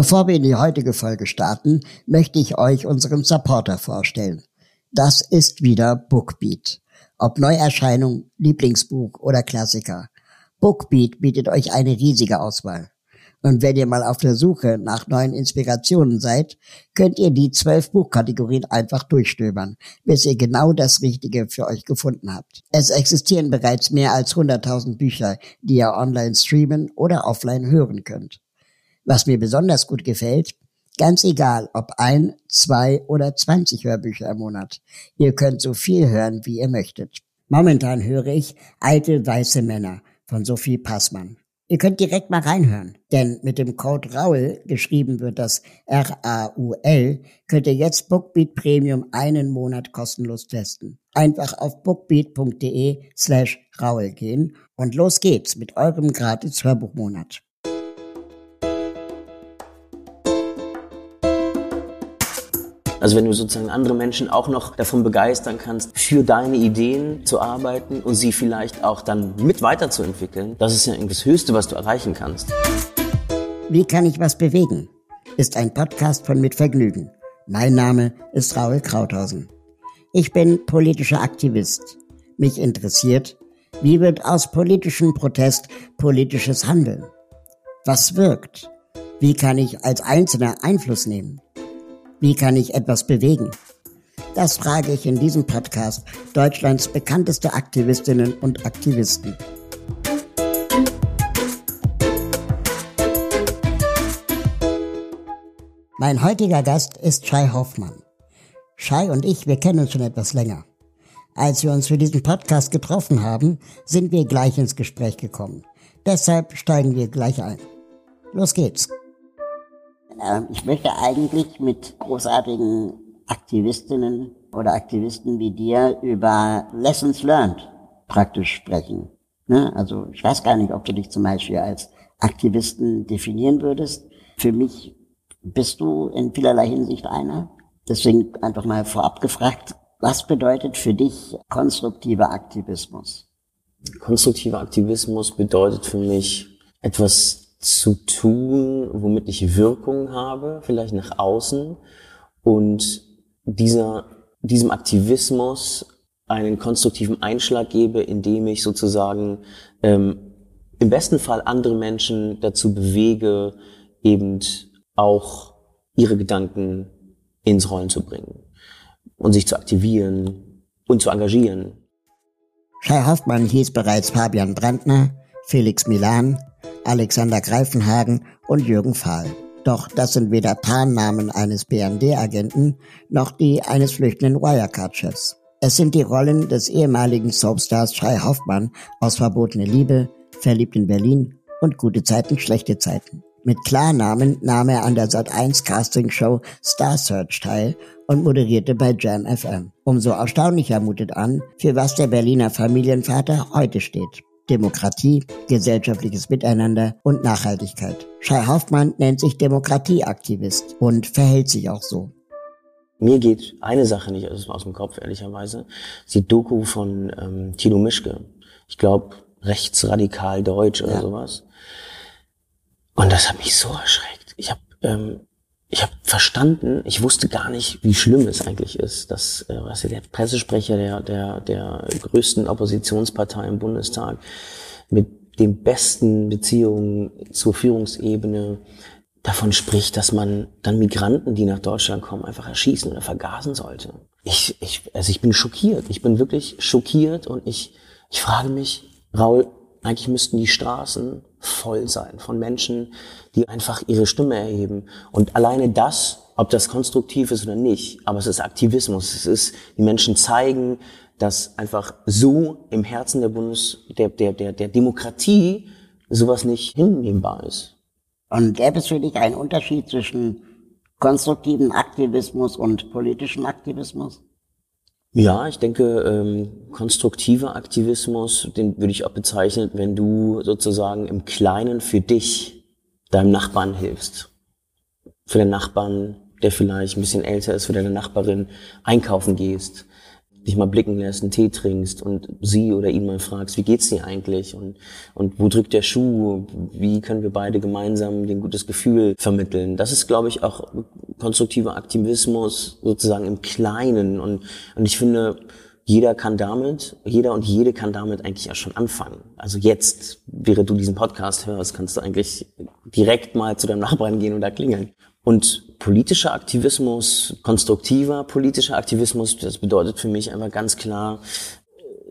Bevor wir in die heutige Folge starten, möchte ich euch unseren Supporter vorstellen. Das ist wieder Bookbeat. Ob Neuerscheinung, Lieblingsbuch oder Klassiker. Bookbeat bietet euch eine riesige Auswahl. Und wenn ihr mal auf der Suche nach neuen Inspirationen seid, könnt ihr die zwölf Buchkategorien einfach durchstöbern, bis ihr genau das Richtige für euch gefunden habt. Es existieren bereits mehr als 100.000 Bücher, die ihr online streamen oder offline hören könnt. Was mir besonders gut gefällt, ganz egal ob ein, zwei oder zwanzig Hörbücher im Monat. Ihr könnt so viel hören, wie ihr möchtet. Momentan höre ich Alte weiße Männer von Sophie Passmann. Ihr könnt direkt mal reinhören, denn mit dem Code RAUL, geschrieben wird das R-A-U-L, könnt ihr jetzt Bookbeat Premium einen Monat kostenlos testen. Einfach auf bookbeat.de slash RAUL gehen und los geht's mit eurem gratis Hörbuchmonat. Also wenn du sozusagen andere Menschen auch noch davon begeistern kannst, für deine Ideen zu arbeiten und sie vielleicht auch dann mit weiterzuentwickeln, das ist ja das Höchste, was du erreichen kannst. Wie kann ich was bewegen? Ist ein Podcast von Mit Vergnügen. Mein Name ist Raul Krauthausen. Ich bin politischer Aktivist. Mich interessiert, wie wird aus politischem Protest politisches Handeln? Was wirkt? Wie kann ich als Einzelner Einfluss nehmen? Wie kann ich etwas bewegen? Das frage ich in diesem Podcast Deutschlands bekannteste Aktivistinnen und Aktivisten. Mein heutiger Gast ist Shai Hoffmann. Shai und ich, wir kennen uns schon etwas länger. Als wir uns für diesen Podcast getroffen haben, sind wir gleich ins Gespräch gekommen. Deshalb steigen wir gleich ein. Los geht's. Ähm, ich möchte eigentlich mit großartigen Aktivistinnen oder Aktivisten wie dir über Lessons learned praktisch sprechen. Ne? Also ich weiß gar nicht, ob du dich zum Beispiel als Aktivisten definieren würdest. Für mich bist du in vielerlei Hinsicht einer. Deswegen einfach mal vorab gefragt, was bedeutet für dich konstruktiver Aktivismus? Konstruktiver Aktivismus bedeutet für mich etwas zu tun, womit ich Wirkung habe, vielleicht nach außen und dieser, diesem Aktivismus einen konstruktiven Einschlag gebe, indem ich sozusagen ähm, im besten Fall andere Menschen dazu bewege, eben auch ihre Gedanken ins Rollen zu bringen und sich zu aktivieren und zu engagieren. Shai Hoffmann hieß bereits Fabian Brandner, Felix Milan, Alexander Greifenhagen und Jürgen Fahl. Doch das sind weder Tarnnamen eines BND-Agenten noch die eines flüchtenden Wirecard-Chefs. Es sind die Rollen des ehemaligen Soapstars Shai Hoffmann aus Verbotene Liebe, Verliebt in Berlin und Gute Zeiten, Schlechte Zeiten. Mit Klarnamen nahm er an der Sat1 Casting-Show Star Search teil und moderierte bei Jam FM. Umso erstaunlicher mutet an, für was der Berliner Familienvater heute steht. Demokratie, gesellschaftliches Miteinander und Nachhaltigkeit. Shai Hoffmann nennt sich Demokratieaktivist und verhält sich auch so. Mir geht eine Sache nicht aus dem Kopf, ehrlicherweise. Die Doku von ähm, Tino Mischke. Ich glaube, rechtsradikal deutsch oder ja. sowas. Und das hat mich so erschreckt. Ich habe ähm, ich habe verstanden, ich wusste gar nicht, wie schlimm es eigentlich ist, dass äh, was der Pressesprecher der, der, der größten Oppositionspartei im Bundestag mit den besten Beziehungen zur Führungsebene davon spricht, dass man dann Migranten, die nach Deutschland kommen, einfach erschießen oder vergasen sollte. Ich, ich, also ich bin schockiert. Ich bin wirklich schockiert und ich, ich frage mich, Raul, eigentlich müssten die Straßen voll sein von Menschen, die einfach ihre Stimme erheben. Und alleine das, ob das konstruktiv ist oder nicht, aber es ist Aktivismus. Es ist, die Menschen zeigen, dass einfach so im Herzen der Bundes, der, der, der, der Demokratie sowas nicht hinnehmbar ist. Und gäbe es für dich einen Unterschied zwischen konstruktiven Aktivismus und politischen Aktivismus? Ja, ich denke, ähm, konstruktiver Aktivismus, den würde ich auch bezeichnen, wenn du sozusagen im Kleinen für dich, deinem Nachbarn hilfst. Für den Nachbarn, der vielleicht ein bisschen älter ist, für deine Nachbarin einkaufen gehst. Dich mal blicken lässt, einen Tee trinkst und sie oder ihn mal fragst, wie geht's dir eigentlich und, und wo drückt der Schuh, wie können wir beide gemeinsam ein gutes Gefühl vermitteln. Das ist, glaube ich, auch konstruktiver Aktivismus sozusagen im Kleinen und, und ich finde, jeder kann damit, jeder und jede kann damit eigentlich ja schon anfangen. Also jetzt, während du diesen Podcast hörst, kannst du eigentlich direkt mal zu deinem Nachbarn gehen und da klingeln. Und politischer Aktivismus, konstruktiver politischer Aktivismus, das bedeutet für mich einfach ganz klar,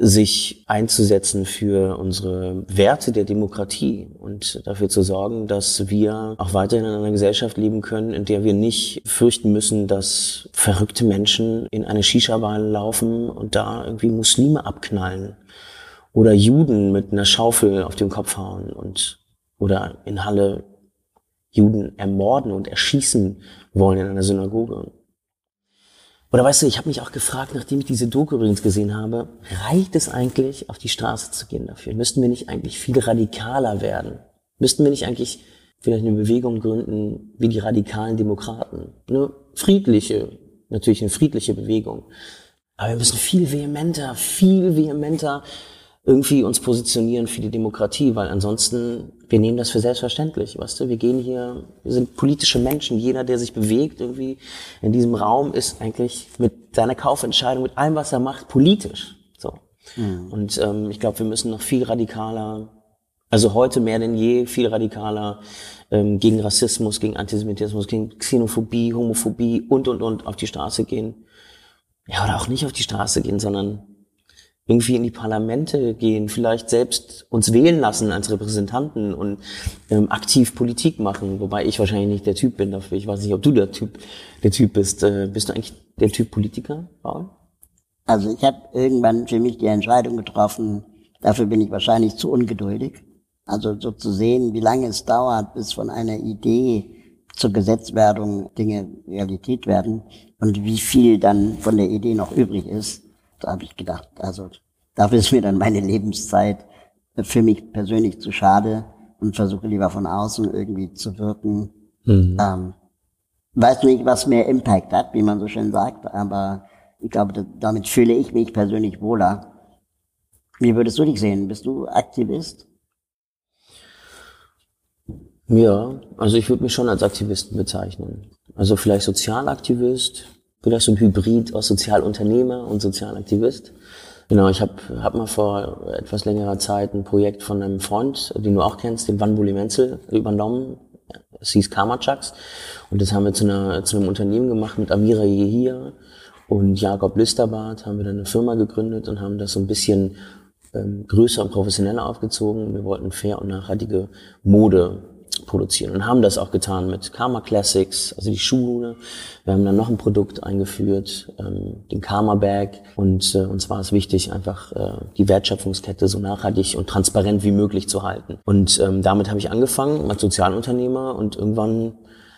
sich einzusetzen für unsere Werte der Demokratie und dafür zu sorgen, dass wir auch weiterhin in einer Gesellschaft leben können, in der wir nicht fürchten müssen, dass verrückte Menschen in eine Shisha-Bar laufen und da irgendwie Muslime abknallen oder Juden mit einer Schaufel auf den Kopf hauen und oder in Halle Juden ermorden und erschießen wollen in einer Synagoge. Oder weißt du, ich habe mich auch gefragt, nachdem ich diese Doku übrigens gesehen habe, reicht es eigentlich, auf die Straße zu gehen dafür? Müssten wir nicht eigentlich viel radikaler werden? Müssten wir nicht eigentlich vielleicht eine Bewegung gründen wie die radikalen Demokraten? Eine friedliche, natürlich eine friedliche Bewegung. Aber wir müssen viel vehementer, viel vehementer irgendwie uns positionieren für die Demokratie, weil ansonsten, wir nehmen das für selbstverständlich, weißt du, wir gehen hier, wir sind politische Menschen, jeder, der sich bewegt irgendwie in diesem Raum, ist eigentlich mit seiner Kaufentscheidung, mit allem, was er macht, politisch. So. Mhm. Und ähm, ich glaube, wir müssen noch viel radikaler, also heute mehr denn je, viel radikaler ähm, gegen Rassismus, gegen Antisemitismus, gegen Xenophobie, Homophobie und, und, und auf die Straße gehen. Ja, oder auch nicht auf die Straße gehen, sondern irgendwie in die Parlamente gehen, vielleicht selbst uns wählen lassen als Repräsentanten und ähm, aktiv Politik machen, wobei ich wahrscheinlich nicht der Typ bin dafür. Ich weiß nicht, ob du der Typ, der Typ bist. Äh, bist du eigentlich der Typ Politiker, Paul? Also ich habe irgendwann für mich die Entscheidung getroffen, dafür bin ich wahrscheinlich zu ungeduldig. Also so zu sehen, wie lange es dauert, bis von einer Idee zur Gesetzwerdung Dinge Realität werden und wie viel dann von der Idee noch übrig ist da habe ich gedacht, also dafür ist mir dann meine Lebenszeit für mich persönlich zu schade und versuche lieber von außen irgendwie zu wirken. Mhm. Ähm, weiß nicht, was mehr Impact hat, wie man so schön sagt, aber ich glaube, damit fühle ich mich persönlich wohler. Wie würdest du dich sehen? Bist du Aktivist? Ja, also ich würde mich schon als Aktivisten bezeichnen. Also vielleicht Sozialaktivist, vielleicht so ein Hybrid aus Sozialunternehmer und Sozialaktivist. Genau, ich habe hab mal vor etwas längerer Zeit ein Projekt von einem Freund, den du auch kennst, den Wanbuli Menzel, übernommen. Es hieß Karma Chucks. Und das haben wir zu, einer, zu einem Unternehmen gemacht mit Amira Yehia und Jakob Listerbart haben wir dann eine Firma gegründet und haben das so ein bisschen ähm, größer und professioneller aufgezogen. Wir wollten fair und nachhaltige Mode produzieren und haben das auch getan mit Karma Classics, also die Schuhe. Wir haben dann noch ein Produkt eingeführt, ähm, den Karma Bag und äh, uns war es wichtig, einfach äh, die Wertschöpfungskette so nachhaltig und transparent wie möglich zu halten. Und ähm, damit habe ich angefangen als Sozialunternehmer und irgendwann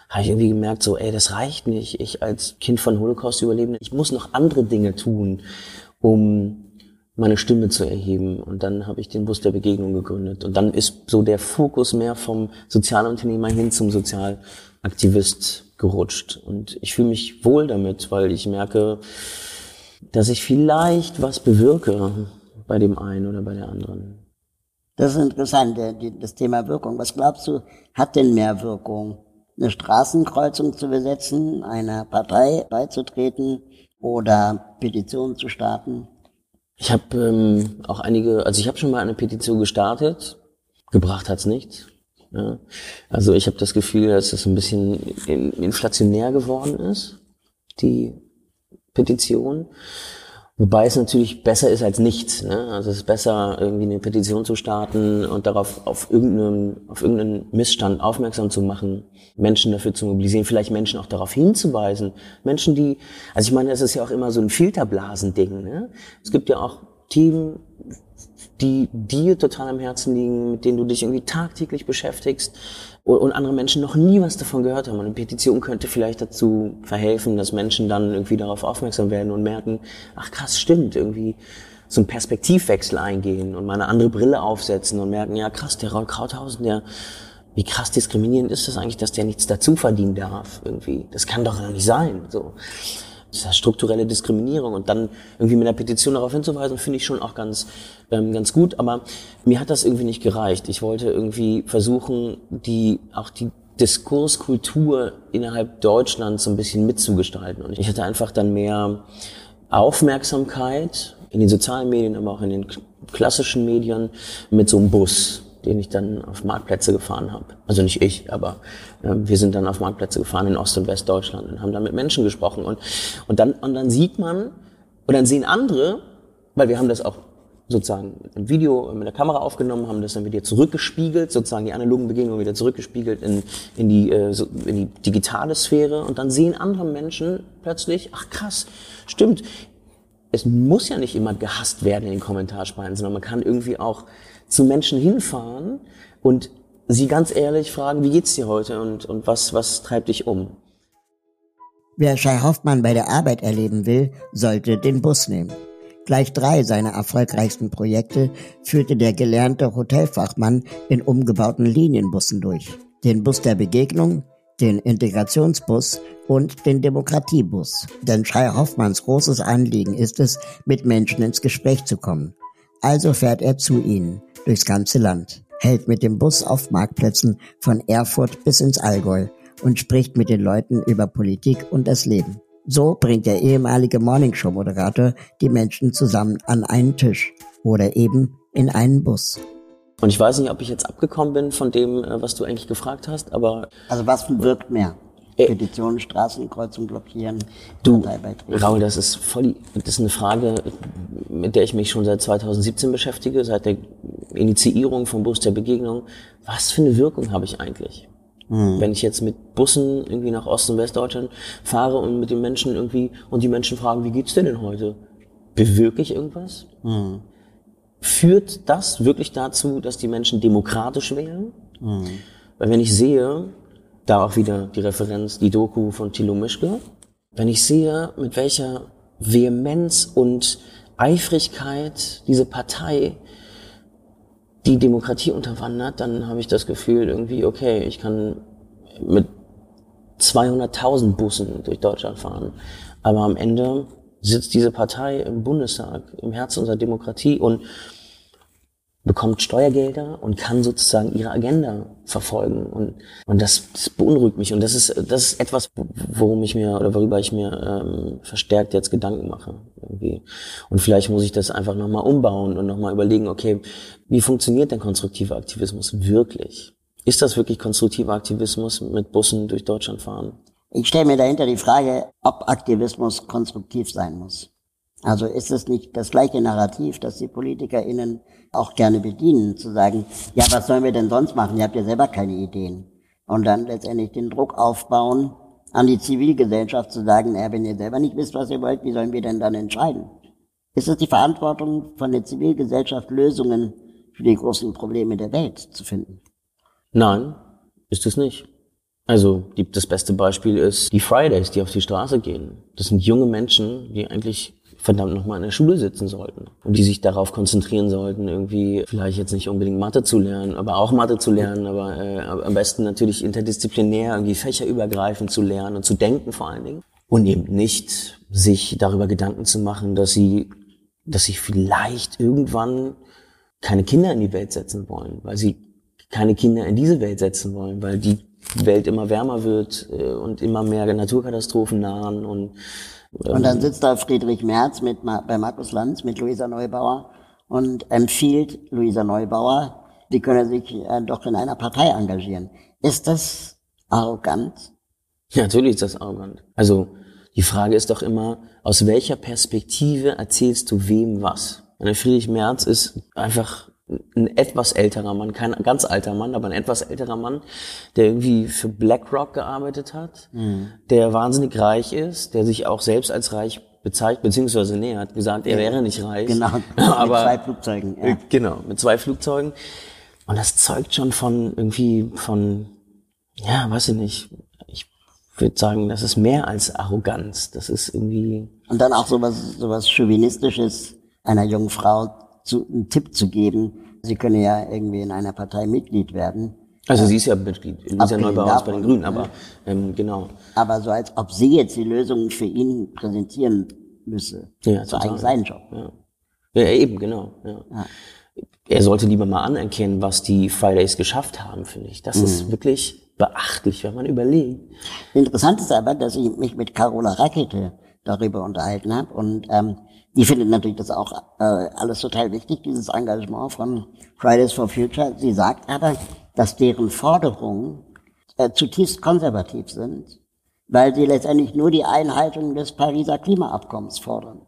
habe ich irgendwie gemerkt, so, ey, das reicht nicht. Ich als Kind von Holocaust-Überlebenden, ich muss noch andere Dinge tun, um meine Stimme zu erheben. Und dann habe ich den Bus der Begegnung gegründet. Und dann ist so der Fokus mehr vom Sozialunternehmer hin zum Sozialaktivist gerutscht. Und ich fühle mich wohl damit, weil ich merke, dass ich vielleicht was bewirke bei dem einen oder bei der anderen. Das ist interessant, das Thema Wirkung. Was glaubst du, hat denn mehr Wirkung? Eine Straßenkreuzung zu besetzen, einer Partei beizutreten oder Petitionen zu starten? Ich habe ähm, auch einige, also ich habe schon mal eine Petition gestartet, gebracht hat's nichts. Ja. Also ich habe das Gefühl, dass es ein bisschen inflationär geworden ist, die Petition. Wobei es natürlich besser ist als nichts. Ne? Also es ist besser, irgendwie eine Petition zu starten und darauf auf irgendeinen, auf irgendeinen Missstand aufmerksam zu machen, Menschen dafür zu mobilisieren, vielleicht Menschen auch darauf hinzuweisen. Menschen, die, also ich meine, das ist ja auch immer so ein Filterblasending. Ne? Es gibt ja auch Themen, die dir total am Herzen liegen, mit denen du dich irgendwie tagtäglich beschäftigst und andere Menschen noch nie was davon gehört haben. Und eine Petition könnte vielleicht dazu verhelfen, dass Menschen dann irgendwie darauf aufmerksam werden und merken, ach krass, stimmt, irgendwie so einen Perspektivwechsel eingehen und mal eine andere Brille aufsetzen und merken, ja krass, der Raul Krauthausen, der, wie krass diskriminierend ist das eigentlich, dass der nichts dazu verdienen darf, irgendwie. Das kann doch nicht sein, so. Diese strukturelle Diskriminierung und dann irgendwie mit einer Petition darauf hinzuweisen, finde ich schon auch ganz, ähm, ganz gut. Aber mir hat das irgendwie nicht gereicht. Ich wollte irgendwie versuchen, die, auch die Diskurskultur innerhalb Deutschlands so ein bisschen mitzugestalten. Und ich hatte einfach dann mehr Aufmerksamkeit in den sozialen Medien, aber auch in den klassischen Medien mit so einem Bus, den ich dann auf Marktplätze gefahren habe. Also nicht ich, aber äh, wir sind dann auf Marktplätze gefahren in Ost- und Westdeutschland und haben dann mit Menschen gesprochen. Und, und, dann, und dann sieht man, und dann sehen andere, weil wir haben das auch sozusagen im Video mit der Kamera aufgenommen, haben das dann wieder zurückgespiegelt, sozusagen die analogen Begegnungen wieder zurückgespiegelt in, in, die, äh, so, in die digitale Sphäre und dann sehen andere Menschen plötzlich, ach krass, stimmt, es muss ja nicht immer gehasst werden in den Kommentarspalten, sondern man kann irgendwie auch zu Menschen hinfahren und sie ganz ehrlich fragen, wie geht's dir heute und, und was, was treibt dich um? Wer Schei Hoffmann bei der Arbeit erleben will, sollte den Bus nehmen. Gleich drei seiner erfolgreichsten Projekte führte der gelernte Hotelfachmann in umgebauten Linienbussen durch. Den Bus der Begegnung, den Integrationsbus und den Demokratiebus. Denn Schreier Hoffmanns großes Anliegen ist es, mit Menschen ins Gespräch zu kommen. Also fährt er zu ihnen, durchs ganze Land, hält mit dem Bus auf Marktplätzen von Erfurt bis ins Allgäu und spricht mit den Leuten über Politik und das Leben. So bringt der ehemalige Morningshow-Moderator die Menschen zusammen an einen Tisch oder eben in einen Bus. Und ich weiß nicht, ob ich jetzt abgekommen bin von dem, äh, was du eigentlich gefragt hast, aber. Also was wirkt mehr? Äh, Petitionen, Straßenkreuzung blockieren, du, Raul, das ist voll, das ist eine Frage, mit der ich mich schon seit 2017 beschäftige, seit der Initiierung vom Bus der Begegnung. Was für eine Wirkung habe ich eigentlich? Mhm. Wenn ich jetzt mit Bussen irgendwie nach Ost- und Westdeutschland fahre und mit den Menschen irgendwie, und die Menschen fragen, wie geht's dir denn heute? Bewirke ich irgendwas? Mhm. Führt das wirklich dazu, dass die Menschen demokratisch wählen? Mhm. Weil wenn ich sehe, da auch wieder die Referenz, die Doku von Thilo Mischke, wenn ich sehe, mit welcher Vehemenz und Eifrigkeit diese Partei die Demokratie unterwandert, dann habe ich das Gefühl irgendwie, okay, ich kann mit 200.000 Bussen durch Deutschland fahren. Aber am Ende sitzt diese Partei im Bundestag, im Herzen unserer Demokratie und bekommt Steuergelder und kann sozusagen ihre Agenda verfolgen. Und, und das, das beunruhigt mich. Und das ist, das ist etwas, worum ich mir oder worüber ich mir ähm, verstärkt jetzt Gedanken mache. Irgendwie. Und vielleicht muss ich das einfach nochmal umbauen und nochmal überlegen, okay, wie funktioniert denn konstruktiver Aktivismus wirklich? Ist das wirklich konstruktiver Aktivismus mit Bussen durch Deutschland fahren? Ich stelle mir dahinter die Frage, ob Aktivismus konstruktiv sein muss. Also ist es nicht das gleiche Narrativ, das die PolitikerInnen auch gerne bedienen, zu sagen, ja, was sollen wir denn sonst machen? Ihr habt ja selber keine Ideen. Und dann letztendlich den Druck aufbauen, an die Zivilgesellschaft zu sagen, ja, wenn ihr selber nicht wisst, was ihr wollt, wie sollen wir denn dann entscheiden? Ist es die Verantwortung von der Zivilgesellschaft, Lösungen für die großen Probleme der Welt zu finden? Nein, ist es nicht. Also die, das beste Beispiel ist die Fridays, die auf die Straße gehen. Das sind junge Menschen, die eigentlich verdammt nochmal in der Schule sitzen sollten. Und die sich darauf konzentrieren sollten, irgendwie vielleicht jetzt nicht unbedingt Mathe zu lernen, aber auch Mathe zu lernen, aber äh, am besten natürlich interdisziplinär irgendwie fächerübergreifend zu lernen und zu denken vor allen Dingen. Und eben nicht sich darüber Gedanken zu machen, dass sie, dass sie vielleicht irgendwann keine Kinder in die Welt setzen wollen, weil sie keine Kinder in diese Welt setzen wollen, weil die Welt immer wärmer wird äh, und immer mehr Naturkatastrophen nahen und und dann sitzt da Friedrich Merz mit, bei Markus Lanz mit Luisa Neubauer und empfiehlt Luisa Neubauer, die könne sich äh, doch in einer Partei engagieren. Ist das arrogant? Ja, natürlich ist das arrogant. Also die Frage ist doch immer, aus welcher Perspektive erzählst du wem was? Friedrich Merz ist einfach ein etwas älterer Mann, kein ganz alter Mann, aber ein etwas älterer Mann, der irgendwie für BlackRock gearbeitet hat, mhm. der wahnsinnig reich ist, der sich auch selbst als reich bezeichnet, beziehungsweise nee, hat gesagt, er wäre nicht reich. Genau, aber, mit zwei Flugzeugen. Ja. Äh, genau, mit zwei Flugzeugen. Und das zeugt schon von irgendwie von, ja, weiß ich nicht, ich würde sagen, das ist mehr als Arroganz. Das ist irgendwie. Und dann auch sowas, sowas Chauvinistisches einer jungen Frau zu, einen Tipp zu geben, Sie können ja irgendwie in einer Partei Mitglied werden. Also sie ist ja Mitglied, Luisa Neubauer ist bei den Grünen, aber ähm, genau. Aber so als ob sie jetzt die Lösungen für ihn präsentieren müsse. Ja, das total. eigentlich sein Job. Ja. ja, eben, genau. Ja. Ja. Er sollte lieber mal anerkennen, was die Fridays geschafft haben, finde ich. Das ist wirklich beachtlich, wenn man überlegt. Interessant ist aber, dass ich mich mit Carola Rakete darüber unterhalten habe und ähm, die findet natürlich das auch äh, alles total wichtig, dieses Engagement von Fridays for Future. Sie sagt aber, dass deren Forderungen äh, zutiefst konservativ sind, weil sie letztendlich nur die Einhaltung des Pariser Klimaabkommens fordern.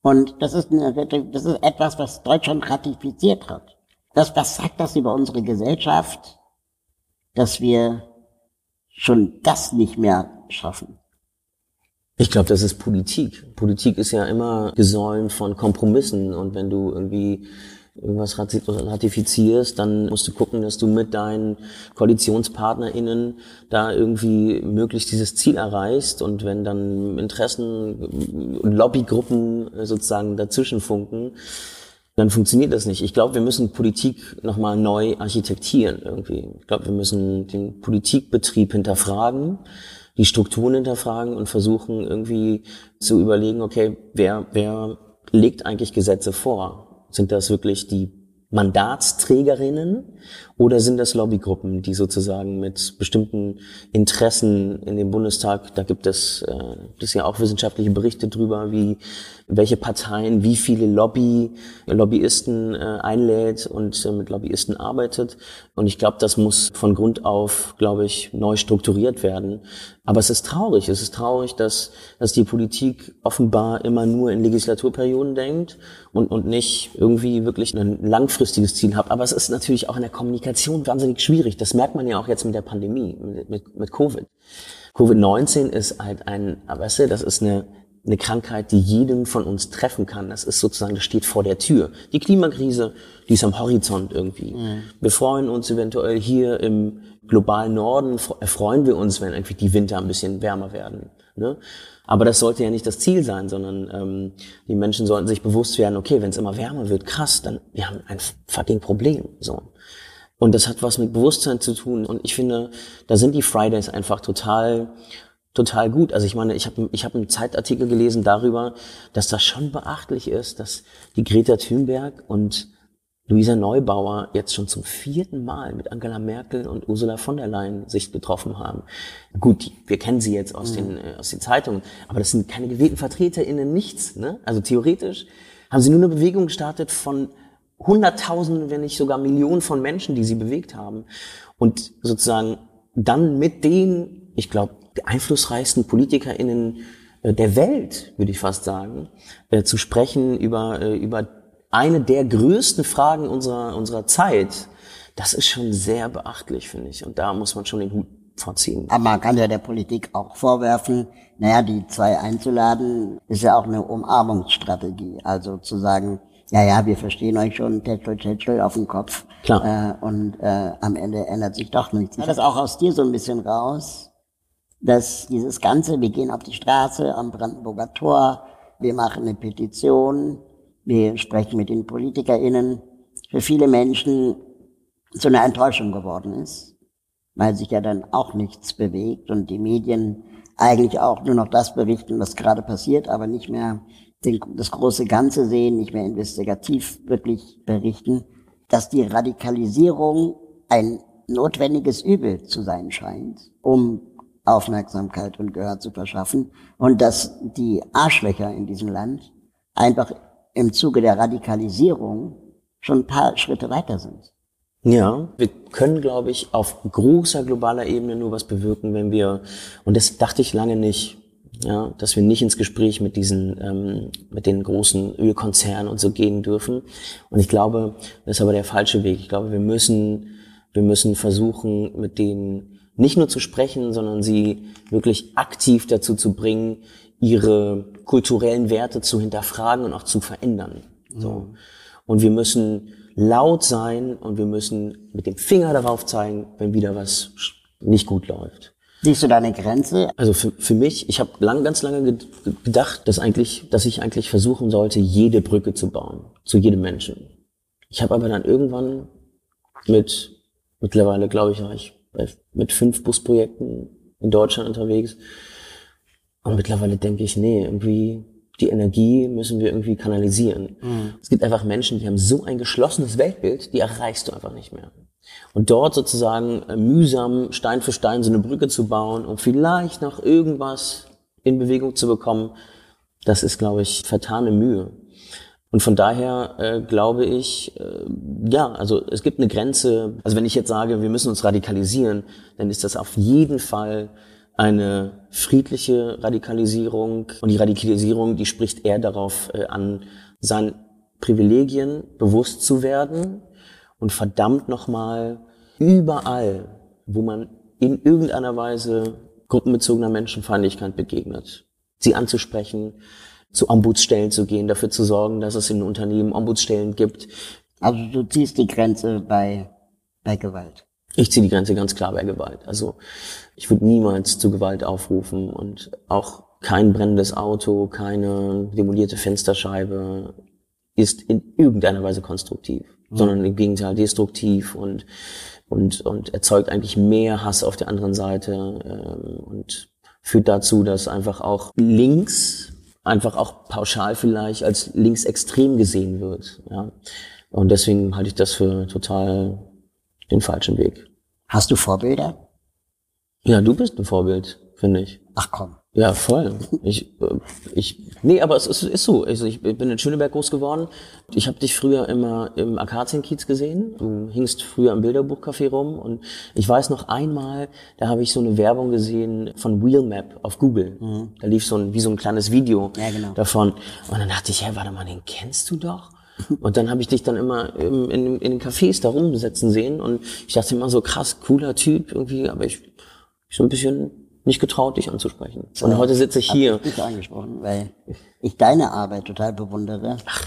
Und das ist, eine, das ist etwas, was Deutschland ratifiziert hat. Das, was sagt das über unsere Gesellschaft, dass wir schon das nicht mehr schaffen? Ich glaube, das ist Politik. Politik ist ja immer gesäumt von Kompromissen und wenn du irgendwie irgendwas rati- ratifizierst, dann musst du gucken, dass du mit deinen KoalitionspartnerInnen da irgendwie möglichst dieses Ziel erreichst und wenn dann Interessen und Lobbygruppen äh, sozusagen dazwischen funken, dann funktioniert das nicht. Ich glaube, wir müssen Politik nochmal neu architektieren irgendwie. Ich glaube, wir müssen den Politikbetrieb hinterfragen, die Strukturen hinterfragen und versuchen irgendwie zu überlegen, okay, wer, wer legt eigentlich Gesetze vor? Sind das wirklich die Mandatsträgerinnen oder sind das Lobbygruppen, die sozusagen mit bestimmten Interessen in dem Bundestag, da gibt es, äh, das ja auch wissenschaftliche Berichte drüber, wie welche Parteien wie viele Lobby, Lobbyisten äh, einlädt und äh, mit Lobbyisten arbeitet. Und ich glaube, das muss von Grund auf, glaube ich, neu strukturiert werden. Aber es ist traurig. Es ist traurig, dass, dass die Politik offenbar immer nur in Legislaturperioden denkt und, und nicht irgendwie wirklich ein langfristiges Ziel hat. Aber es ist natürlich auch in der Kommunikation wahnsinnig schwierig. Das merkt man ja auch jetzt mit der Pandemie, mit, mit, mit Covid. Covid-19 ist halt ein, weißt du, das ist eine, eine Krankheit, die jeden von uns treffen kann. Das ist sozusagen, das steht vor der Tür. Die Klimakrise, die ist am Horizont irgendwie. Wir freuen uns eventuell hier im globalen Norden, fre- erfreuen wir uns, wenn irgendwie die Winter ein bisschen wärmer werden. Ne? Aber das sollte ja nicht das Ziel sein, sondern ähm, die Menschen sollten sich bewusst werden, okay, wenn es immer wärmer wird, krass, dann wir haben ein fucking Problem. So. Und das hat was mit Bewusstsein zu tun. Und ich finde, da sind die Fridays einfach total, total gut. Also ich meine, ich habe ich hab einen Zeitartikel gelesen darüber, dass das schon beachtlich ist, dass die Greta Thunberg und Luisa Neubauer jetzt schon zum vierten Mal mit Angela Merkel und Ursula von der Leyen sich getroffen haben. Gut, wir kennen sie jetzt aus, den, äh, aus den Zeitungen, aber das sind keine gewählten VertreterInnen, nichts. Ne? Also theoretisch haben sie nur eine Bewegung gestartet von Hunderttausenden, wenn nicht sogar Millionen von Menschen, die sie bewegt haben. Und sozusagen dann mit den, ich glaube, einflussreichsten PolitikerInnen äh, der Welt, würde ich fast sagen, äh, zu sprechen über, äh, über eine der größten Fragen unserer, unserer Zeit, das ist schon sehr beachtlich, finde ich. Und da muss man schon den Hut vorziehen. Aber man kann ja der Politik auch vorwerfen, naja, die zwei einzuladen, ist ja auch eine Umarmungsstrategie. Also zu sagen, ja, ja, wir verstehen euch schon, Tätschel, Tätschel auf den Kopf. Klar. Äh, und äh, am Ende ändert sich doch nichts. Ich das auch aus dir so ein bisschen raus, dass dieses Ganze, wir gehen auf die Straße am Brandenburger Tor, wir machen eine Petition, wir sprechen mit den PolitikerInnen, für viele Menschen so eine Enttäuschung geworden ist, weil sich ja dann auch nichts bewegt und die Medien eigentlich auch nur noch das berichten, was gerade passiert, aber nicht mehr den, das große Ganze sehen, nicht mehr investigativ wirklich berichten, dass die Radikalisierung ein notwendiges Übel zu sein scheint, um Aufmerksamkeit und Gehör zu verschaffen und dass die Arschlöcher in diesem Land einfach im Zuge der Radikalisierung schon ein paar Schritte weiter sind. Ja, wir können, glaube ich, auf großer globaler Ebene nur was bewirken, wenn wir, und das dachte ich lange nicht, ja, dass wir nicht ins Gespräch mit diesen, ähm, mit den großen Ölkonzernen und so gehen dürfen. Und ich glaube, das ist aber der falsche Weg. Ich glaube, wir müssen, wir müssen versuchen, mit denen nicht nur zu sprechen, sondern sie wirklich aktiv dazu zu bringen, ihre kulturellen Werte zu hinterfragen und auch zu verändern. So. Und wir müssen laut sein und wir müssen mit dem Finger darauf zeigen, wenn wieder was nicht gut läuft. Siehst du da eine Grenze? Also für, für mich, ich habe lang, ganz lange ge- gedacht, dass eigentlich, dass ich eigentlich versuchen sollte, jede Brücke zu bauen zu jedem Menschen. Ich habe aber dann irgendwann mit Mittlerweile, glaube ich, war ich mit fünf Busprojekten in Deutschland unterwegs. Und mittlerweile denke ich, nee, irgendwie die Energie müssen wir irgendwie kanalisieren. Mhm. Es gibt einfach Menschen, die haben so ein geschlossenes Weltbild, die erreichst du einfach nicht mehr. Und dort sozusagen äh, mühsam Stein für Stein so eine Brücke zu bauen und vielleicht noch irgendwas in Bewegung zu bekommen, das ist, glaube ich, vertane Mühe. Und von daher äh, glaube ich, äh, ja, also es gibt eine Grenze. Also wenn ich jetzt sage, wir müssen uns radikalisieren, dann ist das auf jeden Fall eine friedliche Radikalisierung. Und die Radikalisierung, die spricht eher darauf äh, an, seinen Privilegien bewusst zu werden und verdammt nochmal überall, wo man in irgendeiner Weise gruppenbezogener Menschenfeindlichkeit begegnet, sie anzusprechen, zu Ombudsstellen zu gehen, dafür zu sorgen, dass es in Unternehmen Ombudsstellen gibt. Also du ziehst die Grenze bei, bei Gewalt. Ich ziehe die Grenze ganz klar bei Gewalt. Also ich würde niemals zu Gewalt aufrufen und auch kein brennendes Auto, keine demolierte Fensterscheibe ist in irgendeiner Weise konstruktiv. Sondern im Gegenteil destruktiv und und und erzeugt eigentlich mehr Hass auf der anderen Seite ähm, und führt dazu, dass einfach auch links einfach auch pauschal vielleicht als linksextrem gesehen wird. Ja. Und deswegen halte ich das für total den falschen Weg. Hast du Vorbilder? Ja, du bist ein Vorbild, finde ich. Ach komm. Ja, voll. Ich, äh, ich, nee, aber es ist, ist so. Also ich bin in Schöneberg groß geworden. Ich habe dich früher immer im Akazienkiez gesehen. Du hingst früher im Bilderbuchcafé rum und ich weiß noch einmal, da habe ich so eine Werbung gesehen von Wheelmap auf Google. Mhm. Da lief so ein, wie so ein kleines Video ja, genau. davon. Und dann dachte ich, hey, warte mal, den kennst du doch? Und dann habe ich dich dann immer in, in, in den Cafés da rumsetzen sehen und ich dachte immer so krass, cooler Typ irgendwie, aber ich, ich so ein bisschen nicht getraut, dich anzusprechen. So, und heute sitze ich hier. Ich dich angesprochen, weil ich deine Arbeit total bewundere. Ach.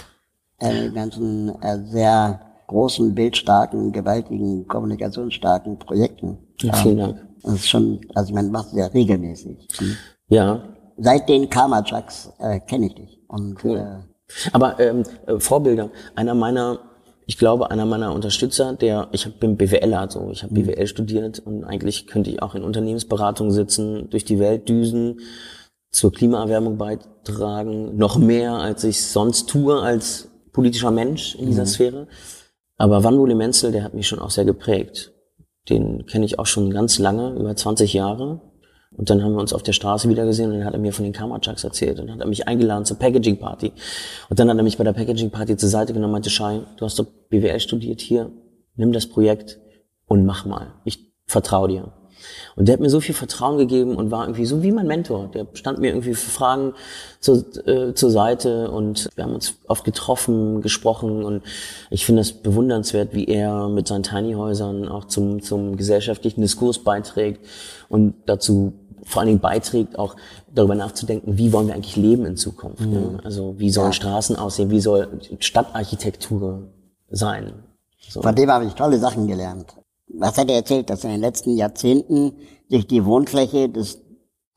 Äh, ganzen äh, sehr großen, bildstarken, gewaltigen, kommunikationsstarken Projekten. Ja, vielen Dank. Das ist schon, also ich meine, machst du ja regelmäßig. Hm? Ja. Seit den Karma-Chucks äh, kenne ich dich. Und, cool. äh, Aber ähm, äh, Vorbilder. Einer meiner ich glaube, einer meiner Unterstützer, der, ich bin BWLer, also ich habe mhm. BWL studiert und eigentlich könnte ich auch in Unternehmensberatung sitzen, durch die Welt düsen, zur Klimaerwärmung beitragen, noch mehr, als ich sonst tue als politischer Mensch in dieser mhm. Sphäre. Aber Wanwole Menzel, der hat mich schon auch sehr geprägt. Den kenne ich auch schon ganz lange, über 20 Jahre. Und dann haben wir uns auf der Straße wieder gesehen und dann hat er mir von den Kammerchucks erzählt und hat er mich eingeladen zur Packaging Party. Und dann hat er mich bei der Packaging Party zur Seite genommen und meinte, Shai, du hast doch BWL studiert hier, nimm das Projekt und mach mal. Ich vertraue dir. Und der hat mir so viel Vertrauen gegeben und war irgendwie so wie mein Mentor. Der stand mir irgendwie für Fragen zur, äh, zur Seite und wir haben uns oft getroffen, gesprochen und ich finde es bewundernswert, wie er mit seinen Tiny Häusern auch zum, zum gesellschaftlichen Diskurs beiträgt und dazu vor allen Dingen beiträgt, auch darüber nachzudenken, wie wollen wir eigentlich leben in Zukunft. Mhm. Ne? Also wie sollen ja. Straßen aussehen, wie soll Stadtarchitektur sein. So. Von dem habe ich tolle Sachen gelernt. Was hat er erzählt, dass in den letzten Jahrzehnten sich die Wohnfläche des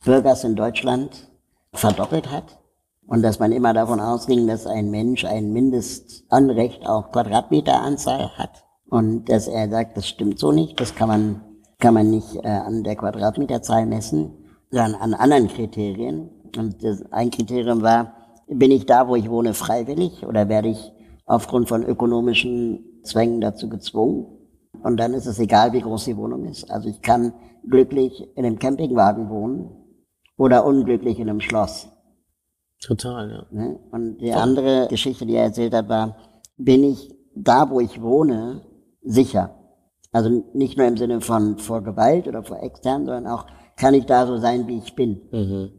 Bürgers in Deutschland verdoppelt hat und dass man immer davon ausging, dass ein Mensch ein Mindestanrecht auf Quadratmeteranzahl hat und dass er sagt, das stimmt so nicht, das kann man kann man nicht äh, an der Quadratmeterzahl messen, sondern an anderen Kriterien. Und das, ein Kriterium war, bin ich da, wo ich wohne, freiwillig oder werde ich aufgrund von ökonomischen Zwängen dazu gezwungen? Und dann ist es egal, wie groß die Wohnung ist. Also ich kann glücklich in einem Campingwagen wohnen oder unglücklich in einem Schloss. Total, ja. Ne? Und die andere Geschichte, die er erzählt hat, war, bin ich da, wo ich wohne, sicher? Also nicht nur im Sinne von vor Gewalt oder vor extern, sondern auch, kann ich da so sein, wie ich bin? Mhm.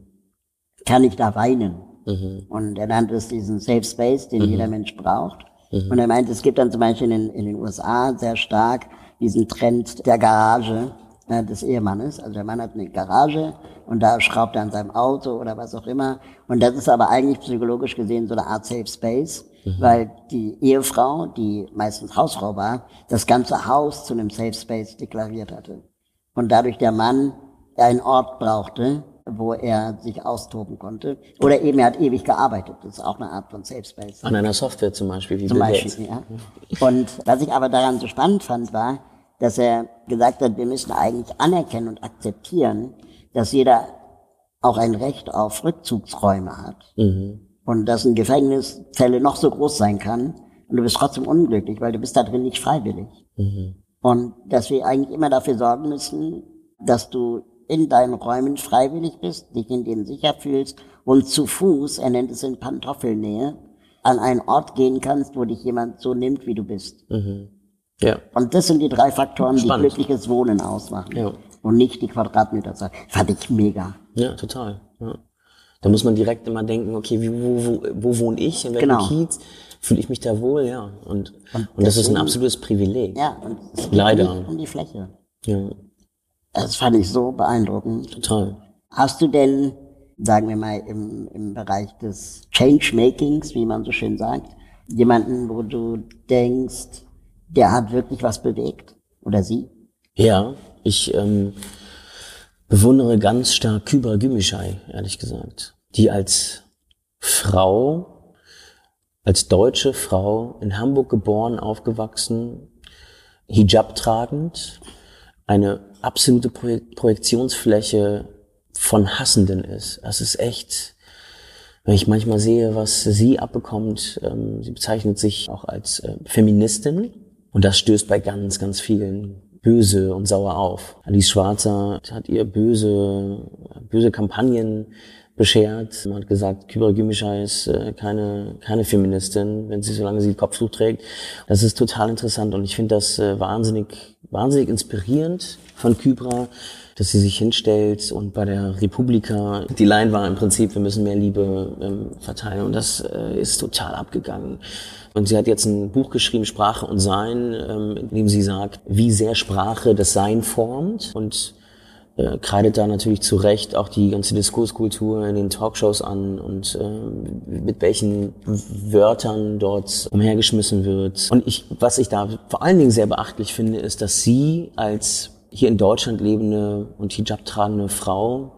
Kann ich da weinen? Mhm. Und er nannte es diesen Safe Space, den mhm. jeder Mensch braucht. Mhm. Und er meint, es gibt dann zum Beispiel in, in den USA sehr stark diesen Trend der Garage äh, des Ehemannes. Also der Mann hat eine Garage und da schraubt er an seinem Auto oder was auch immer. Und das ist aber eigentlich psychologisch gesehen so eine Art Safe Space mhm. weil die Ehefrau, die meistens Hausfrau war, das ganze Haus zu einem Safe Space deklariert hatte. Und dadurch der Mann einen Ort brauchte, wo er sich austoben konnte. Oder eben er hat ewig gearbeitet. Das ist auch eine Art von Safe Space. An einer Software zum Beispiel. Wie zum Beispiel, ja. Und was ich aber daran so spannend fand, war, dass er gesagt hat, wir müssen eigentlich anerkennen und akzeptieren, dass jeder auch ein Recht auf Rückzugsräume hat. Mhm. Und dass ein Gefängniszelle noch so groß sein kann und du bist trotzdem unglücklich, weil du bist da drin nicht freiwillig. Mhm. Und dass wir eigentlich immer dafür sorgen müssen, dass du in deinen Räumen freiwillig bist, dich in denen sicher fühlst und zu Fuß, er nennt es in Pantoffelnähe, an einen Ort gehen kannst, wo dich jemand so nimmt, wie du bist. Mhm. Ja. Und das sind die drei Faktoren, Spannend. die glückliches Wohnen ausmachen. Ja. Und nicht die Quadratmeterzahl. Fand ich mega. Ja, total. Ja. Da muss man direkt immer denken, okay, wie, wo, wo, wo wohne ich, in welchem genau. Kiez? Fühle ich mich da wohl, ja. Und, und, und das ist ein absolutes Privileg. Ja, und es geht Leider. um die Fläche. Ja. Das fand ich so beeindruckend. Total. Hast du denn, sagen wir mal, im, im Bereich des Changemakings, wie man so schön sagt, jemanden, wo du denkst, der hat wirklich was bewegt? Oder sie? Ja, ich ähm, bewundere ganz stark Kübra Gümüşay, ehrlich gesagt, die als Frau, als deutsche Frau in Hamburg geboren, aufgewachsen, Hijab tragend, eine absolute Projektionsfläche von Hassenden ist. Das ist echt, wenn ich manchmal sehe, was sie abbekommt, ähm, sie bezeichnet sich auch als äh, Feministin und das stößt bei ganz, ganz vielen böse und sauer auf. Alice Schwarzer hat ihr böse, böse Kampagnen beschert. Man hat gesagt, Kybra Gümüşay ist äh, keine, keine Feministin, wenn sie, solange sie Kopftuch trägt. Das ist total interessant und ich finde das äh, wahnsinnig, wahnsinnig inspirierend von Kybra, dass sie sich hinstellt und bei der Republika, die Line war im Prinzip, wir müssen mehr Liebe ähm, verteilen und das äh, ist total abgegangen. Und sie hat jetzt ein Buch geschrieben, Sprache und Sein, ähm, in dem sie sagt, wie sehr Sprache das Sein formt und äh, kreidet da natürlich zu Recht auch die ganze Diskurskultur in den Talkshows an und äh, mit welchen Wörtern dort umhergeschmissen wird. Und ich, was ich da vor allen Dingen sehr beachtlich finde, ist, dass sie als hier in Deutschland lebende und Hijab tragende Frau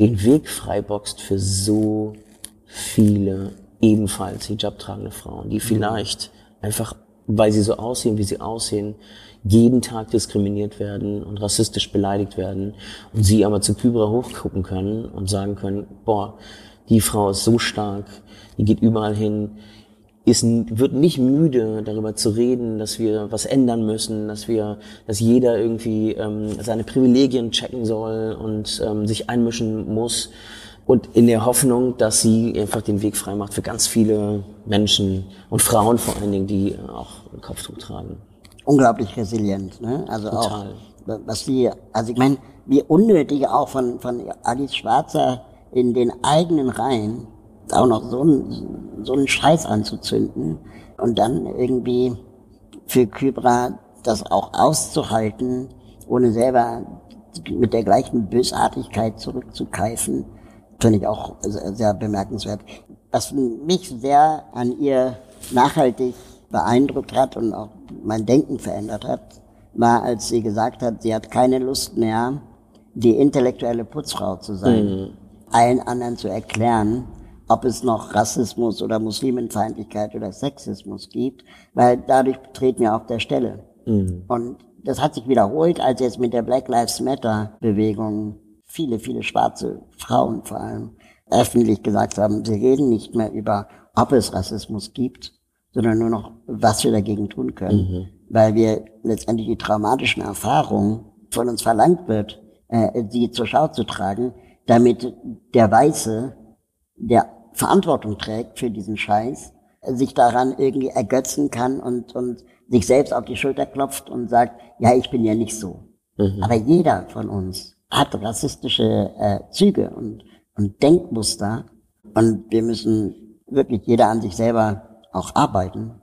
den Weg freiboxt für so viele ebenfalls Hijab tragende Frauen, die vielleicht einfach, weil sie so aussehen, wie sie aussehen, jeden Tag diskriminiert werden und rassistisch beleidigt werden und sie aber zu Kybra hochgucken können und sagen können, boah, die Frau ist so stark, die geht überall hin, ist, wird nicht müde, darüber zu reden, dass wir was ändern müssen, dass wir, dass jeder irgendwie ähm, seine Privilegien checken soll und ähm, sich einmischen muss und in der Hoffnung, dass sie einfach den Weg frei macht für ganz viele Menschen und Frauen vor allen Dingen, die auch ein Kopftuch tragen. Unglaublich resilient, ne? Also Total. auch, was sie, also ich meine, wie unnötig auch von, von Alice Schwarzer in den eigenen Reihen auch noch so einen, so einen Scheiß anzuzünden und dann irgendwie für Kybra das auch auszuhalten, ohne selber mit der gleichen Bösartigkeit zurückzukeifen finde ich auch sehr bemerkenswert. Was mich sehr an ihr nachhaltig beeindruckt hat und auch mein Denken verändert hat, war, als sie gesagt hat, sie hat keine Lust mehr, die intellektuelle Putzfrau zu sein, mhm. allen anderen zu erklären, ob es noch Rassismus oder Muslimenfeindlichkeit oder Sexismus gibt, weil dadurch treten wir auf der Stelle. Mhm. Und das hat sich wiederholt, als jetzt mit der Black Lives Matter Bewegung viele, viele schwarze Frauen vor allem öffentlich gesagt haben, sie reden nicht mehr über, ob es Rassismus gibt, sondern nur noch, was wir dagegen tun können. Mhm. Weil wir letztendlich die traumatischen Erfahrungen von uns verlangt wird, äh, sie zur Schau zu tragen, damit der Weiße, der Verantwortung trägt für diesen Scheiß, sich daran irgendwie ergötzen kann und, und sich selbst auf die Schulter klopft und sagt, ja, ich bin ja nicht so. Mhm. Aber jeder von uns hat rassistische äh, Züge und, und Denkmuster. Und wir müssen wirklich jeder an sich selber auch arbeiten.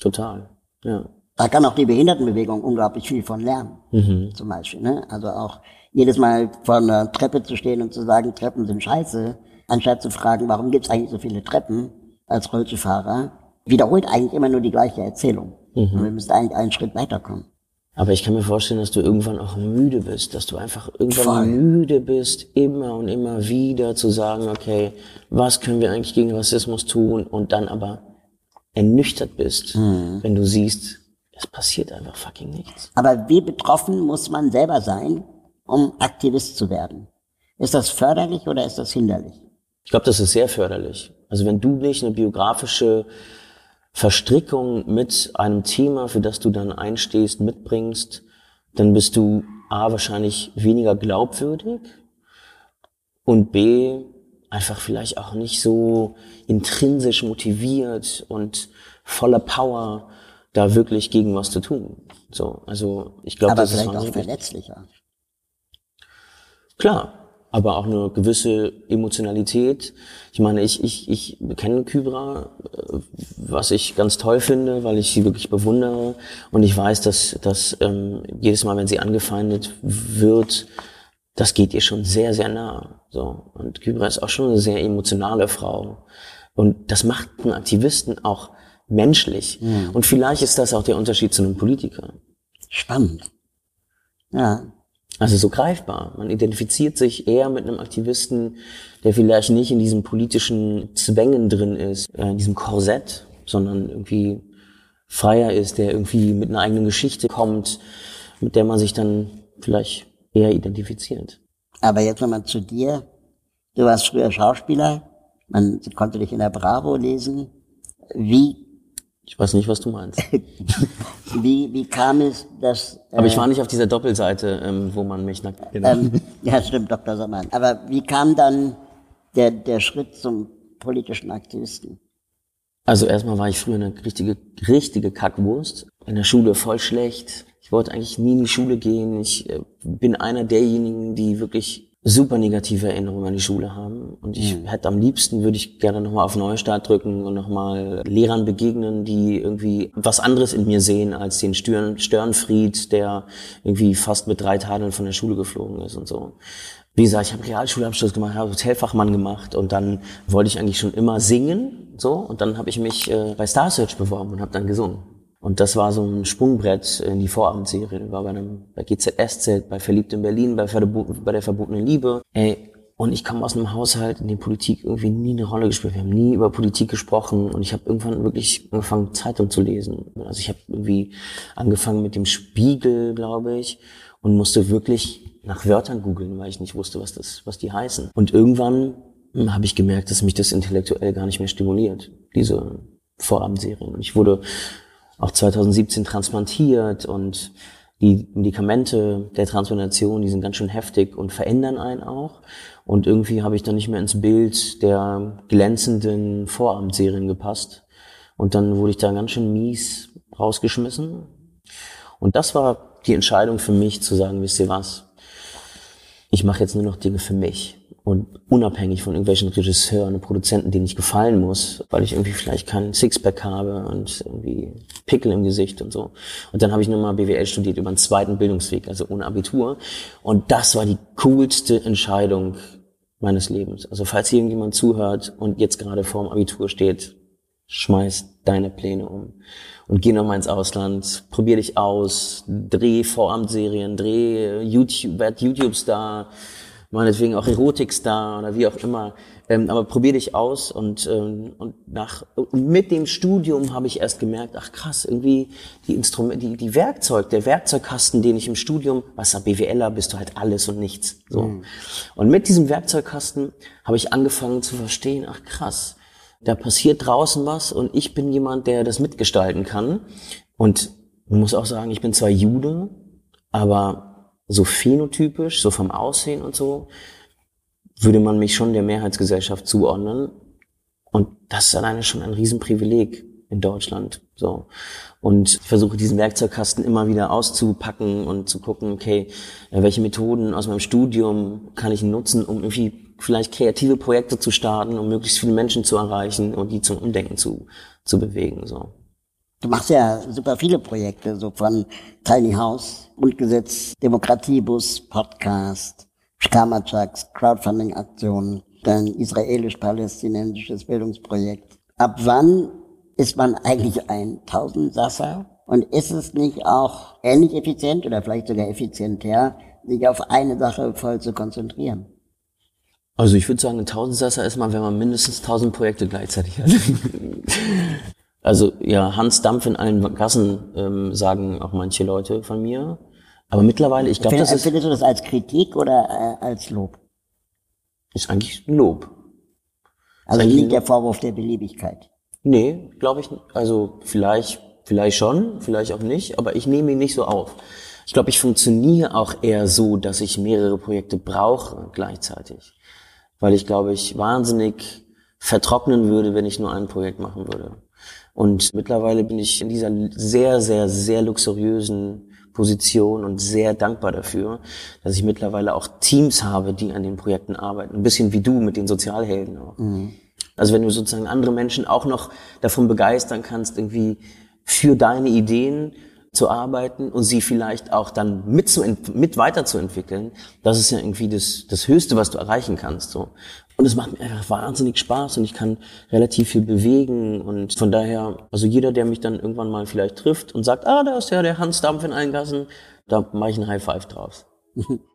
Total, ja. Da kann auch die Behindertenbewegung unglaublich viel von lernen, mhm. zum Beispiel. Ne? Also auch jedes Mal vor einer Treppe zu stehen und zu sagen, Treppen sind scheiße, anstatt zu fragen, warum gibt es eigentlich so viele Treppen als Rollstuhlfahrer, wiederholt eigentlich immer nur die gleiche Erzählung. Mhm. Und wir müssen eigentlich einen Schritt weiterkommen. Aber ich kann mir vorstellen, dass du irgendwann auch müde bist, dass du einfach irgendwann Voll. müde bist, immer und immer wieder zu sagen, okay, was können wir eigentlich gegen Rassismus tun und dann aber ernüchtert bist, mhm. wenn du siehst, es passiert einfach fucking nichts. Aber wie betroffen muss man selber sein, um Aktivist zu werden? Ist das förderlich oder ist das hinderlich? Ich glaube, das ist sehr förderlich. Also wenn du nicht eine biografische Verstrickung mit einem Thema, für das du dann einstehst, mitbringst, dann bist du A, wahrscheinlich weniger glaubwürdig und B, einfach vielleicht auch nicht so intrinsisch motiviert und voller Power, da wirklich gegen was zu tun. So, also ich glaube, das ist auch verletzlicher. Klar, aber auch eine gewisse Emotionalität. Ich meine, ich, ich, ich kenne Kybra, äh, was ich ganz toll finde, weil ich sie wirklich bewundere. Und ich weiß, dass, dass ähm, jedes Mal, wenn sie angefeindet wird, das geht ihr schon sehr, sehr nah. So. Und Kybra ist auch schon eine sehr emotionale Frau. Und das macht einen Aktivisten auch menschlich. Mhm. Und vielleicht ist das auch der Unterschied zu einem Politiker. Spannend. Ja. Also so greifbar. Man identifiziert sich eher mit einem Aktivisten, der vielleicht nicht in diesen politischen Zwängen drin ist, äh, in diesem Korsett, sondern irgendwie freier ist, der irgendwie mit einer eigenen Geschichte kommt, mit der man sich dann vielleicht eher identifiziert. Aber jetzt nochmal zu dir. Du warst früher Schauspieler. Man konnte dich in der Bravo lesen. Wie ich weiß nicht, was du meinst. wie, wie kam es, dass... Äh, Aber ich war nicht auf dieser Doppelseite, ähm, wo man mich nackt... Genau. Ähm, ja, stimmt, Dr. Sommer. Aber wie kam dann der, der Schritt zum politischen Aktivisten? Also erstmal war ich früher eine richtige, richtige Kackwurst. In der Schule voll schlecht. Ich wollte eigentlich nie in die Schule gehen. Ich äh, bin einer derjenigen, die wirklich super negative Erinnerungen an die Schule haben. Und ich mhm. hätte am liebsten, würde ich gerne nochmal auf Neustart drücken und nochmal Lehrern begegnen, die irgendwie was anderes in mir sehen als den Stören, Störenfried, der irgendwie fast mit drei Tadeln von der Schule geflogen ist und so. Wie gesagt, ich habe Realschulabschluss gemacht, habe Hotelfachmann gemacht und dann wollte ich eigentlich schon immer singen, so und dann habe ich mich äh, bei Star Search beworben und habe dann gesungen. Und das war so ein Sprungbrett in die Vorabendserie. War bei einem, bei GZSZ, bei Verliebt in Berlin, bei, bei der verbotenen Liebe. Ey, und ich komme aus einem Haushalt, in dem Politik irgendwie nie eine Rolle gespielt. Wir haben nie über Politik gesprochen und ich habe irgendwann wirklich angefangen, Zeitung zu lesen. Also ich habe irgendwie angefangen mit dem Spiegel, glaube ich, und musste wirklich nach Wörtern googeln, weil ich nicht wusste, was das, was die heißen. Und irgendwann hm, habe ich gemerkt, dass mich das intellektuell gar nicht mehr stimuliert, diese Vorabendserien. Ich wurde auch 2017 transplantiert und die Medikamente der Transplantation, die sind ganz schön heftig und verändern einen auch. Und irgendwie habe ich dann nicht mehr ins Bild der glänzenden Vorabendserien gepasst. Und dann wurde ich da ganz schön mies rausgeschmissen. Und das war die Entscheidung für mich zu sagen, wisst ihr was? Ich mache jetzt nur noch Dinge für mich und unabhängig von irgendwelchen Regisseuren und Produzenten, denen ich gefallen muss, weil ich irgendwie vielleicht keinen Sixpack habe und irgendwie Pickel im Gesicht und so. Und dann habe ich nochmal BWL studiert über einen zweiten Bildungsweg, also ohne Abitur. Und das war die coolste Entscheidung meines Lebens. Also falls hier irgendjemand zuhört und jetzt gerade vorm Abitur steht, schmeiß deine Pläne um und geh nochmal ins Ausland, probier dich aus, dreh Vorabendserien, dreh YouTube, werd YouTube-Star, meinetwegen auch Erotikstar oder wie auch immer. Ähm, aber probier dich aus und, ähm, und nach und mit dem Studium habe ich erst gemerkt, ach krass, irgendwie die Instrumente, die, die Werkzeug, der Werkzeugkasten, den ich im Studium, was er BWLer, bist du halt alles und nichts. So. Mhm. Und mit diesem Werkzeugkasten habe ich angefangen zu verstehen, ach krass, da passiert draußen was und ich bin jemand, der das mitgestalten kann. Und man muss auch sagen, ich bin zwar Jude, aber so phänotypisch, so vom Aussehen und so, würde man mich schon der Mehrheitsgesellschaft zuordnen. Und das ist alleine schon ein Riesenprivileg in Deutschland. So. Und ich versuche diesen Werkzeugkasten immer wieder auszupacken und zu gucken, okay, äh, welche Methoden aus meinem Studium kann ich nutzen, um irgendwie vielleicht kreative Projekte zu starten, um möglichst viele Menschen zu erreichen und die zum Umdenken zu, zu bewegen. So. Du machst ja super viele Projekte, so von Tiny House, Grundgesetz, Demokratiebus, Podcast, Skamatschaks, Crowdfunding-Aktionen, dein israelisch-palästinensisches Bildungsprojekt. Ab wann ist man eigentlich ein Tausendsasser? Und ist es nicht auch ähnlich effizient oder vielleicht sogar effizienter, sich auf eine Sache voll zu konzentrieren? Also ich würde sagen, ein Tausendsasser ist man, wenn man mindestens tausend Projekte gleichzeitig hat. Also ja, Hans Dampf in allen Gassen ähm, sagen auch manche Leute von mir. Aber mittlerweile, ich glaube, das ist, Findest du das als Kritik oder äh, als Lob? ist eigentlich ein Lob. Also ein der. Vorwurf der Beliebigkeit. Nee, glaube ich nicht. Also vielleicht, vielleicht schon, vielleicht auch nicht, aber ich nehme ihn nicht so auf. Ich glaube, ich funktioniere auch eher so, dass ich mehrere Projekte brauche gleichzeitig. Weil ich, glaube ich, wahnsinnig vertrocknen würde, wenn ich nur ein Projekt machen würde. Und mittlerweile bin ich in dieser sehr, sehr, sehr luxuriösen Position und sehr dankbar dafür, dass ich mittlerweile auch Teams habe, die an den Projekten arbeiten. Ein bisschen wie du mit den Sozialhelden auch. Also wenn du sozusagen andere Menschen auch noch davon begeistern kannst, irgendwie für deine Ideen zu arbeiten und sie vielleicht auch dann mit, zu, mit weiterzuentwickeln, das ist ja irgendwie das, das Höchste, was du erreichen kannst. So. Und es macht mir einfach wahnsinnig Spaß und ich kann relativ viel bewegen und von daher, also jeder, der mich dann irgendwann mal vielleicht trifft und sagt, ah, da ist ja der Hans Dampf in allen Gassen, da mache ich einen High Five draus.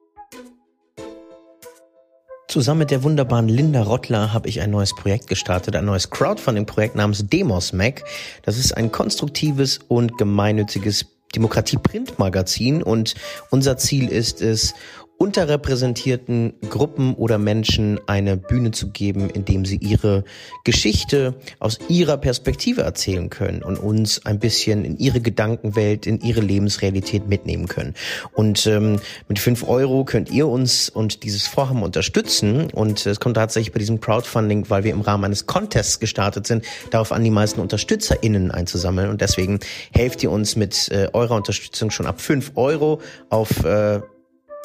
Zusammen mit der wunderbaren Linda Rottler habe ich ein neues Projekt gestartet, ein neues Crowdfunding-Projekt namens Demos Mac. Das ist ein konstruktives und gemeinnütziges Demokratie-Print-Magazin und unser Ziel ist es, unterrepräsentierten Gruppen oder Menschen eine Bühne zu geben, indem sie ihre Geschichte aus ihrer Perspektive erzählen können und uns ein bisschen in ihre Gedankenwelt, in ihre Lebensrealität mitnehmen können. Und ähm, mit fünf Euro könnt ihr uns und dieses Vorhaben unterstützen. Und es kommt tatsächlich bei diesem Crowdfunding, weil wir im Rahmen eines Contests gestartet sind, darauf an, die meisten UnterstützerInnen einzusammeln. Und deswegen helft ihr uns mit äh, eurer Unterstützung schon ab fünf Euro auf äh,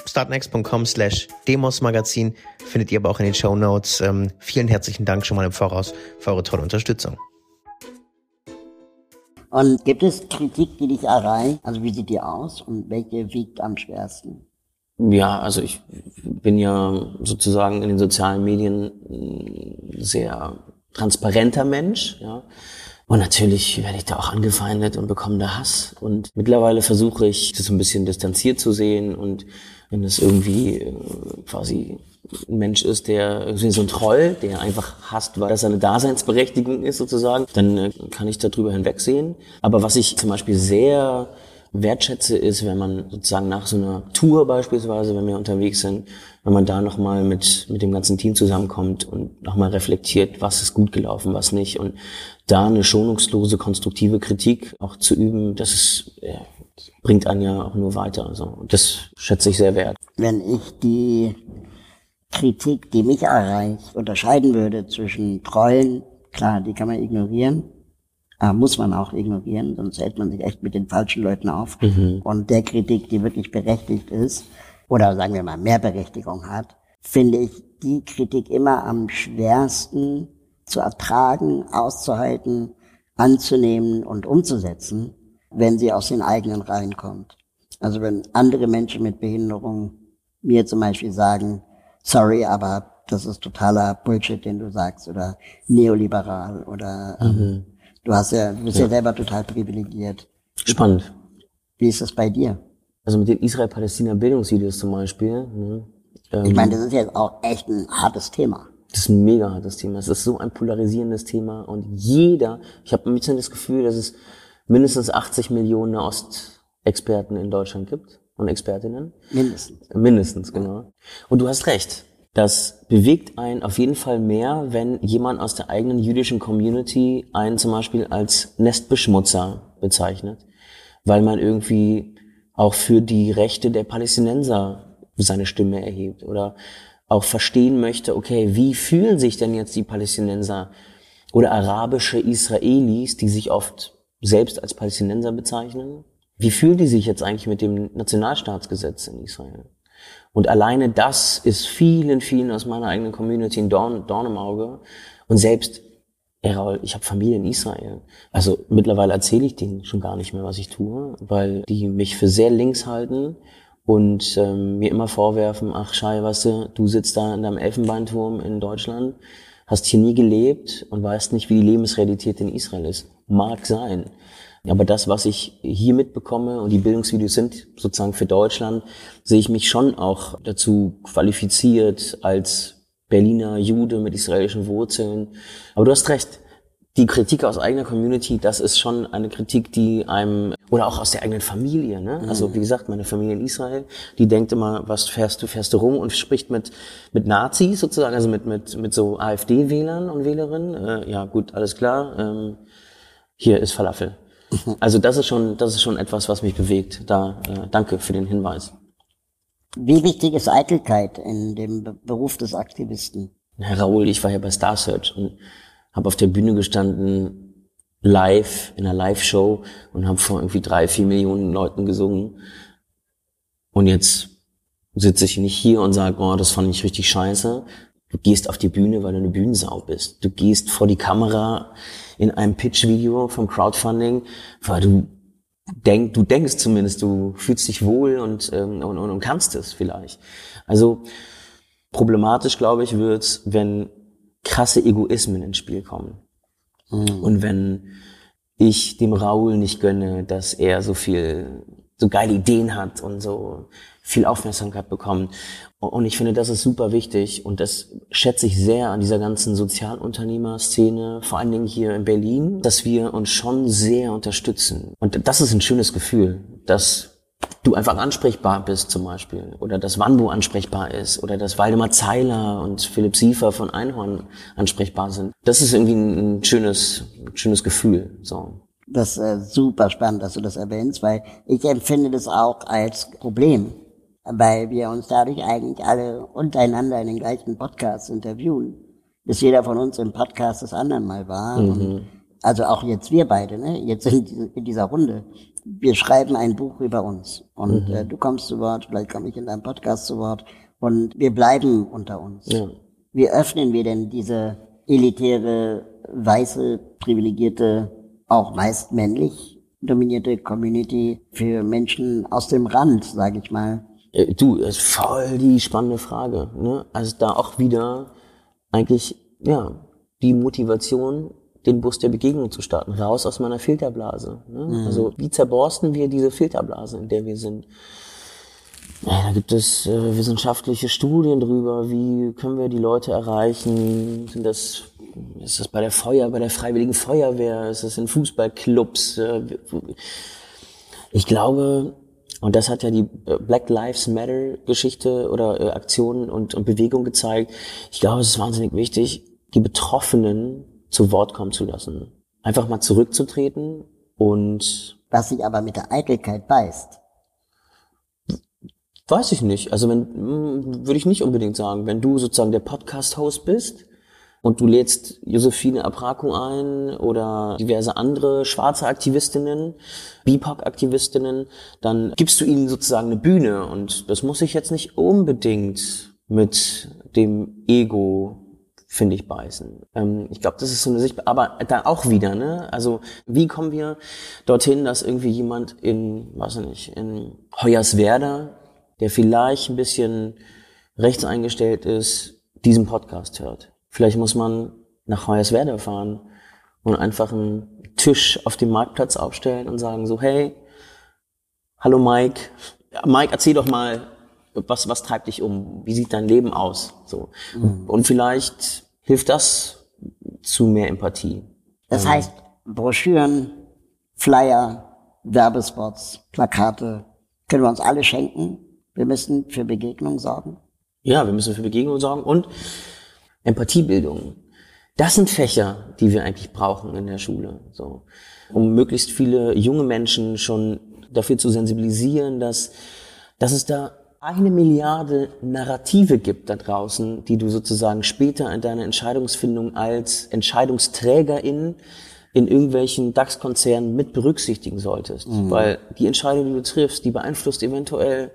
startnext.com slash demosmagazin findet ihr aber auch in den Show Notes. Ähm, vielen herzlichen Dank schon mal im Voraus für eure tolle Unterstützung. Und gibt es Kritik, die dich erreicht? Also wie sieht die aus und welche wiegt am schwersten? Ja, also ich bin ja sozusagen in den sozialen Medien ein sehr transparenter Mensch, ja. Und natürlich werde ich da auch angefeindet und bekomme da Hass. Und mittlerweile versuche ich, das so ein bisschen distanziert zu sehen. Und wenn es irgendwie äh, quasi ein Mensch ist, der so ein Troll, der einfach hasst, weil das seine Daseinsberechtigung ist sozusagen, dann äh, kann ich darüber hinwegsehen. Aber was ich zum Beispiel sehr wertschätze, ist, wenn man sozusagen nach so einer Tour beispielsweise, wenn wir unterwegs sind, wenn man da nochmal mit, mit dem ganzen Team zusammenkommt und nochmal reflektiert, was ist gut gelaufen, was nicht. Und da eine schonungslose, konstruktive Kritik auch zu üben, das ist, das bringt einen ja auch nur weiter. Also, und das schätze ich sehr wert. Wenn ich die Kritik, die mich erreicht, unterscheiden würde zwischen Trollen, klar, die kann man ignorieren, äh, muss man auch ignorieren, sonst hält man sich echt mit den falschen Leuten auf. Und der Kritik, die wirklich berechtigt ist, oder sagen wir mal mehr Berechtigung hat, finde ich die Kritik immer am schwersten zu ertragen, auszuhalten, anzunehmen und umzusetzen, wenn sie aus den eigenen Reihen kommt. Also wenn andere Menschen mit Behinderung mir zum Beispiel sagen, sorry, aber das ist totaler Bullshit, den du sagst, oder neoliberal, oder ähm, du hast ja, du bist ja. selber total privilegiert. Spannend. Wie ist das bei dir? Also mit den Israel-Palästina-Bildungsvideos zum Beispiel. Ne, ähm, Ich meine, das ist jetzt auch echt ein hartes Thema. Das ist ein mega hartes Thema. Es ist so ein polarisierendes Thema und jeder, ich habe ein bisschen das Gefühl, dass es mindestens 80 Millionen Ostexperten in Deutschland gibt und Expertinnen. Mindestens. Mindestens, genau. Und du hast recht. Das bewegt einen auf jeden Fall mehr, wenn jemand aus der eigenen jüdischen Community einen zum Beispiel als Nestbeschmutzer bezeichnet, weil man irgendwie auch für die Rechte der Palästinenser seine Stimme erhebt oder auch verstehen möchte, okay, wie fühlen sich denn jetzt die Palästinenser oder arabische Israelis, die sich oft selbst als Palästinenser bezeichnen? Wie fühlen die sich jetzt eigentlich mit dem Nationalstaatsgesetz in Israel? Und alleine das ist vielen, vielen aus meiner eigenen Community ein Dorn, Dorn im Auge. Und selbst, Errol, ich habe Familie in Israel. Also mittlerweile erzähle ich denen schon gar nicht mehr, was ich tue, weil die mich für sehr links halten und ähm, mir immer vorwerfen, ach Schei, weißt du, du sitzt da in deinem Elfenbeinturm in Deutschland, hast hier nie gelebt und weißt nicht, wie die Lebensrealität in Israel ist. Mag sein. Aber das, was ich hier mitbekomme und die Bildungsvideos sind sozusagen für Deutschland, sehe ich mich schon auch dazu qualifiziert als Berliner Jude mit israelischen Wurzeln. Aber du hast recht. Die Kritik aus eigener Community, das ist schon eine Kritik, die einem, oder auch aus der eigenen Familie, ne? Also, wie gesagt, meine Familie in Israel, die denkt immer, was fährst du, fährst du rum und spricht mit, mit Nazis sozusagen, also mit, mit, mit so AfD-Wählern und Wählerinnen. Äh, ja, gut, alles klar, ähm, hier ist Falafel. Also, das ist schon, das ist schon etwas, was mich bewegt. Da, äh, danke für den Hinweis. Wie wichtig ist Eitelkeit in dem Be- Beruf des Aktivisten? Herr Raoul, ich war ja bei Star Search und habe auf der Bühne gestanden, live, in einer Live-Show und habe vor irgendwie drei, vier Millionen Leuten gesungen. Und jetzt sitze ich nicht hier und sage, oh, das fand ich richtig scheiße. Du gehst auf die Bühne, weil du eine Bühnensau bist. Du gehst vor die Kamera in einem Pitch-Video vom Crowdfunding, weil du denk, du denkst zumindest, du fühlst dich wohl und, ähm, und, und, und kannst es vielleicht. Also problematisch, glaube ich, wird's, wenn krasse Egoismen ins Spiel kommen. Und wenn ich dem Raoul nicht gönne, dass er so viel, so geile Ideen hat und so viel Aufmerksamkeit bekommt. Und ich finde, das ist super wichtig und das schätze ich sehr an dieser ganzen Sozialunternehmer-Szene, vor allen Dingen hier in Berlin, dass wir uns schon sehr unterstützen. Und das ist ein schönes Gefühl, dass du einfach ansprechbar bist zum Beispiel oder dass Wanbo ansprechbar ist oder dass Waldemar Zeiler und Philipp Siefer von Einhorn ansprechbar sind. Das ist irgendwie ein schönes, schönes Gefühl. So. Das ist äh, super spannend, dass du das erwähnst, weil ich empfinde das auch als Problem, weil wir uns dadurch eigentlich alle untereinander in den gleichen Podcasts interviewen, bis jeder von uns im Podcast des anderen mal war. Und also auch jetzt wir beide, ne? jetzt in dieser Runde. Wir schreiben ein Buch über uns und äh, du kommst zu Wort, vielleicht komme ich in deinem Podcast zu Wort und wir bleiben unter uns. Ja. Wie öffnen wir denn diese elitäre, weiße, privilegierte, auch meist männlich dominierte Community für Menschen aus dem Rand, sage ich mal? Äh, Du, das ist voll die spannende Frage. Ne? Also da auch wieder eigentlich, ja, die Motivation, den Bus der Begegnung zu starten, raus aus meiner Filterblase. Ne? Also wie zerborsten wir diese Filterblase, in der wir sind? Ja, da gibt es äh, wissenschaftliche Studien drüber, wie können wir die Leute erreichen? Sind das, ist das bei der Feuer, bei der Freiwilligen Feuerwehr? Ist das in Fußballclubs? Äh, ich glaube, und das hat ja die äh, Black Lives Matter Geschichte oder äh, Aktion und, und Bewegung gezeigt. Ich glaube, es ist wahnsinnig wichtig, die Betroffenen zu Wort kommen zu lassen. Einfach mal zurückzutreten und Was sich aber mit der Eitelkeit beißt. Weiß ich nicht. Also wenn mm, würde ich nicht unbedingt sagen, wenn du sozusagen der Podcast-Host bist und du lädst Josephine Abrako ein oder diverse andere schwarze Aktivistinnen, BIPOC-Aktivistinnen, dann gibst du ihnen sozusagen eine Bühne und das muss ich jetzt nicht unbedingt mit dem Ego finde ich beißen. Ähm, ich glaube, das ist so eine Sicht, aber da auch wieder, ne? Also wie kommen wir dorthin, dass irgendwie jemand in, weiß ich nicht, in Hoyerswerda, der vielleicht ein bisschen rechts eingestellt ist, diesen Podcast hört. Vielleicht muss man nach Hoyerswerda fahren und einfach einen Tisch auf dem Marktplatz aufstellen und sagen so, hey, hallo Mike, Mike, erzähl doch mal, was, was treibt dich um? Wie sieht dein Leben aus? So. Und vielleicht hilft das zu mehr Empathie. Das heißt, Broschüren, Flyer, Werbespots, Plakate können wir uns alle schenken. Wir müssen für Begegnung sorgen. Ja, wir müssen für Begegnung sorgen und Empathiebildung. Das sind Fächer, die wir eigentlich brauchen in der Schule, so. Um möglichst viele junge Menschen schon dafür zu sensibilisieren, dass, dass es da eine Milliarde Narrative gibt da draußen, die du sozusagen später in deiner Entscheidungsfindung als Entscheidungsträgerin in irgendwelchen DAX-Konzernen mit berücksichtigen solltest. Weil die Entscheidung, die du triffst, die beeinflusst eventuell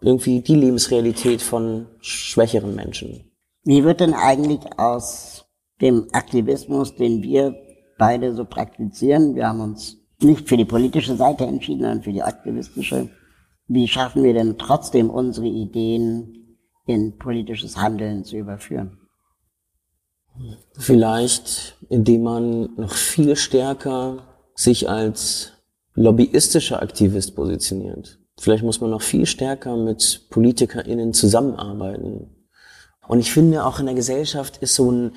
irgendwie die Lebensrealität von schwächeren Menschen. Wie wird denn eigentlich aus dem Aktivismus, den wir beide so praktizieren, wir haben uns nicht für die politische Seite entschieden, sondern für die aktivistische, wie schaffen wir denn trotzdem unsere Ideen in politisches Handeln zu überführen? Vielleicht, indem man noch viel stärker sich als lobbyistischer Aktivist positioniert. Vielleicht muss man noch viel stärker mit PolitikerInnen zusammenarbeiten. Und ich finde, auch in der Gesellschaft ist so ein,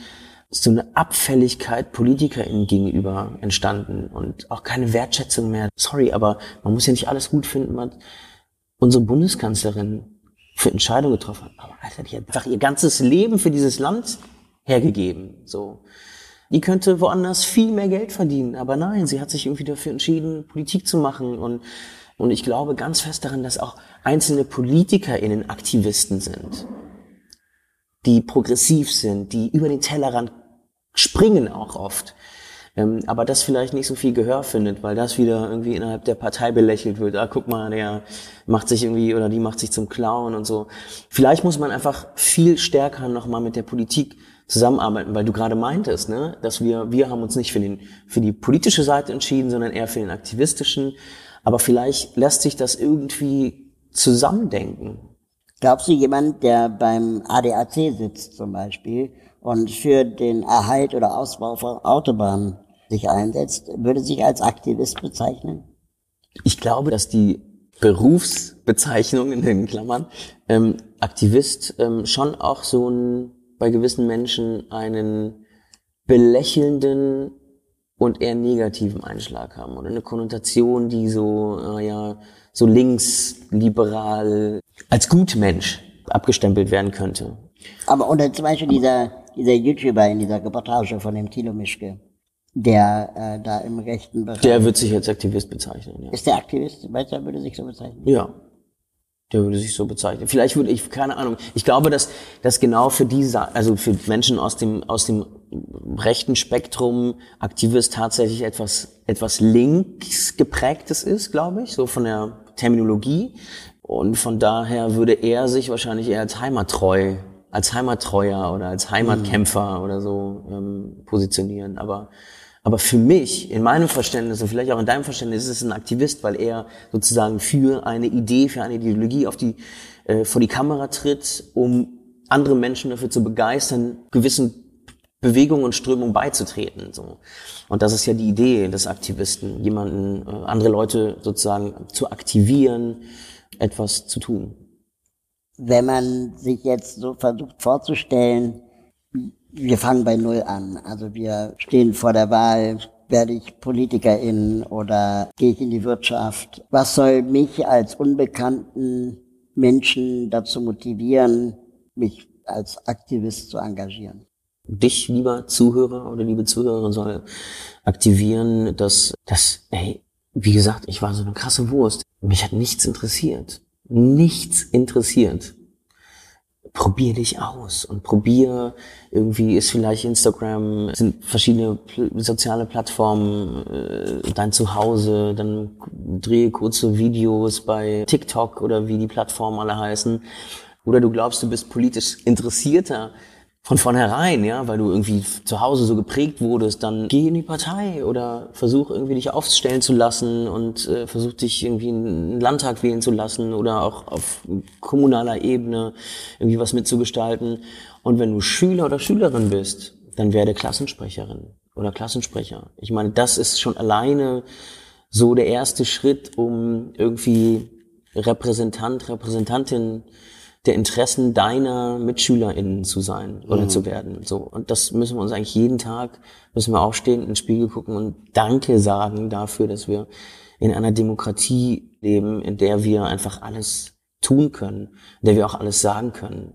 so eine Abfälligkeit PolitikerInnen gegenüber entstanden und auch keine Wertschätzung mehr. Sorry, aber man muss ja nicht alles gut finden, was unsere Bundeskanzlerin für Entscheidungen getroffen hat. Aber Alter, die hat einfach ihr ganzes Leben für dieses Land hergegeben. So. Die könnte woanders viel mehr Geld verdienen, aber nein, sie hat sich irgendwie dafür entschieden, Politik zu machen und und ich glaube ganz fest daran, dass auch einzelne PolitikerInnen Aktivisten sind, die progressiv sind, die über den Tellerrand springen auch oft. Ähm, aber das vielleicht nicht so viel Gehör findet, weil das wieder irgendwie innerhalb der Partei belächelt wird. Ah, guck mal, der macht sich irgendwie oder die macht sich zum Clown und so. Vielleicht muss man einfach viel stärker nochmal mit der Politik zusammenarbeiten, weil du gerade meintest, ne, dass wir, wir haben uns nicht für, den, für die politische Seite entschieden, sondern eher für den aktivistischen. Aber vielleicht lässt sich das irgendwie zusammendenken. Glaubst du, jemand, der beim ADAC sitzt zum Beispiel und für den Erhalt oder Ausbau von Autobahnen sich einsetzt, würde sich als Aktivist bezeichnen? Ich glaube, dass die Berufsbezeichnung in den Klammern ähm, Aktivist ähm, schon auch so ein bei gewissen Menschen einen belächelnden und eher negativen Einschlag haben oder eine Konnotation, die so äh, ja so linksliberal als Gutmensch abgestempelt werden könnte. Aber unter zum Beispiel dieser dieser YouTuber in dieser Reportage von dem Thilo Mischke, der äh, da im rechten Bereich. Der wird sich als Aktivist bezeichnen, ja. Ist der Aktivist? Meinst du, er würde sich so bezeichnen? Ja. Der würde sich so bezeichnen. Vielleicht würde ich, keine Ahnung. Ich glaube, dass, dass genau für diese, also für Menschen aus dem, aus dem rechten Spektrum Aktivist tatsächlich etwas, etwas links geprägtes ist, glaube ich, so von der Terminologie. Und von daher würde er sich wahrscheinlich eher als heimattreu als Heimattreuer oder als Heimatkämpfer mhm. oder so ähm, positionieren. Aber, aber für mich, in meinem Verständnis und vielleicht auch in deinem Verständnis, ist es ein Aktivist, weil er sozusagen für eine Idee, für eine Ideologie auf die, äh, vor die Kamera tritt, um andere Menschen dafür zu begeistern, gewissen Bewegungen und Strömungen beizutreten. So. Und das ist ja die Idee des Aktivisten, jemanden, äh, andere Leute sozusagen zu aktivieren, etwas zu tun wenn man sich jetzt so versucht vorzustellen, wir fangen bei Null an. Also wir stehen vor der Wahl, werde ich Politikerin oder gehe ich in die Wirtschaft? Was soll mich als unbekannten Menschen dazu motivieren, mich als Aktivist zu engagieren? Dich, lieber Zuhörer oder liebe Zuhörerin, soll aktivieren, dass, dass, ey, wie gesagt, ich war so eine krasse Wurst. Mich hat nichts interessiert nichts interessiert, probier dich aus und probier irgendwie ist vielleicht Instagram sind verschiedene soziale Plattformen äh, dein Zuhause dann drehe kurze Videos bei TikTok oder wie die Plattformen alle heißen. Oder du glaubst du bist politisch interessierter von vornherein, ja, weil du irgendwie zu Hause so geprägt wurdest, dann geh in die Partei oder versuch irgendwie dich aufstellen zu lassen und äh, versuch dich irgendwie in einen Landtag wählen zu lassen oder auch auf kommunaler Ebene irgendwie was mitzugestalten. Und wenn du Schüler oder Schülerin bist, dann werde Klassensprecherin oder Klassensprecher. Ich meine, das ist schon alleine so der erste Schritt, um irgendwie Repräsentant, Repräsentantin der Interessen deiner MitschülerInnen zu sein oder mhm. zu werden. So. Und das müssen wir uns eigentlich jeden Tag, müssen wir aufstehen, in den Spiegel gucken und Danke sagen dafür, dass wir in einer Demokratie leben, in der wir einfach alles tun können, in der wir auch alles sagen können.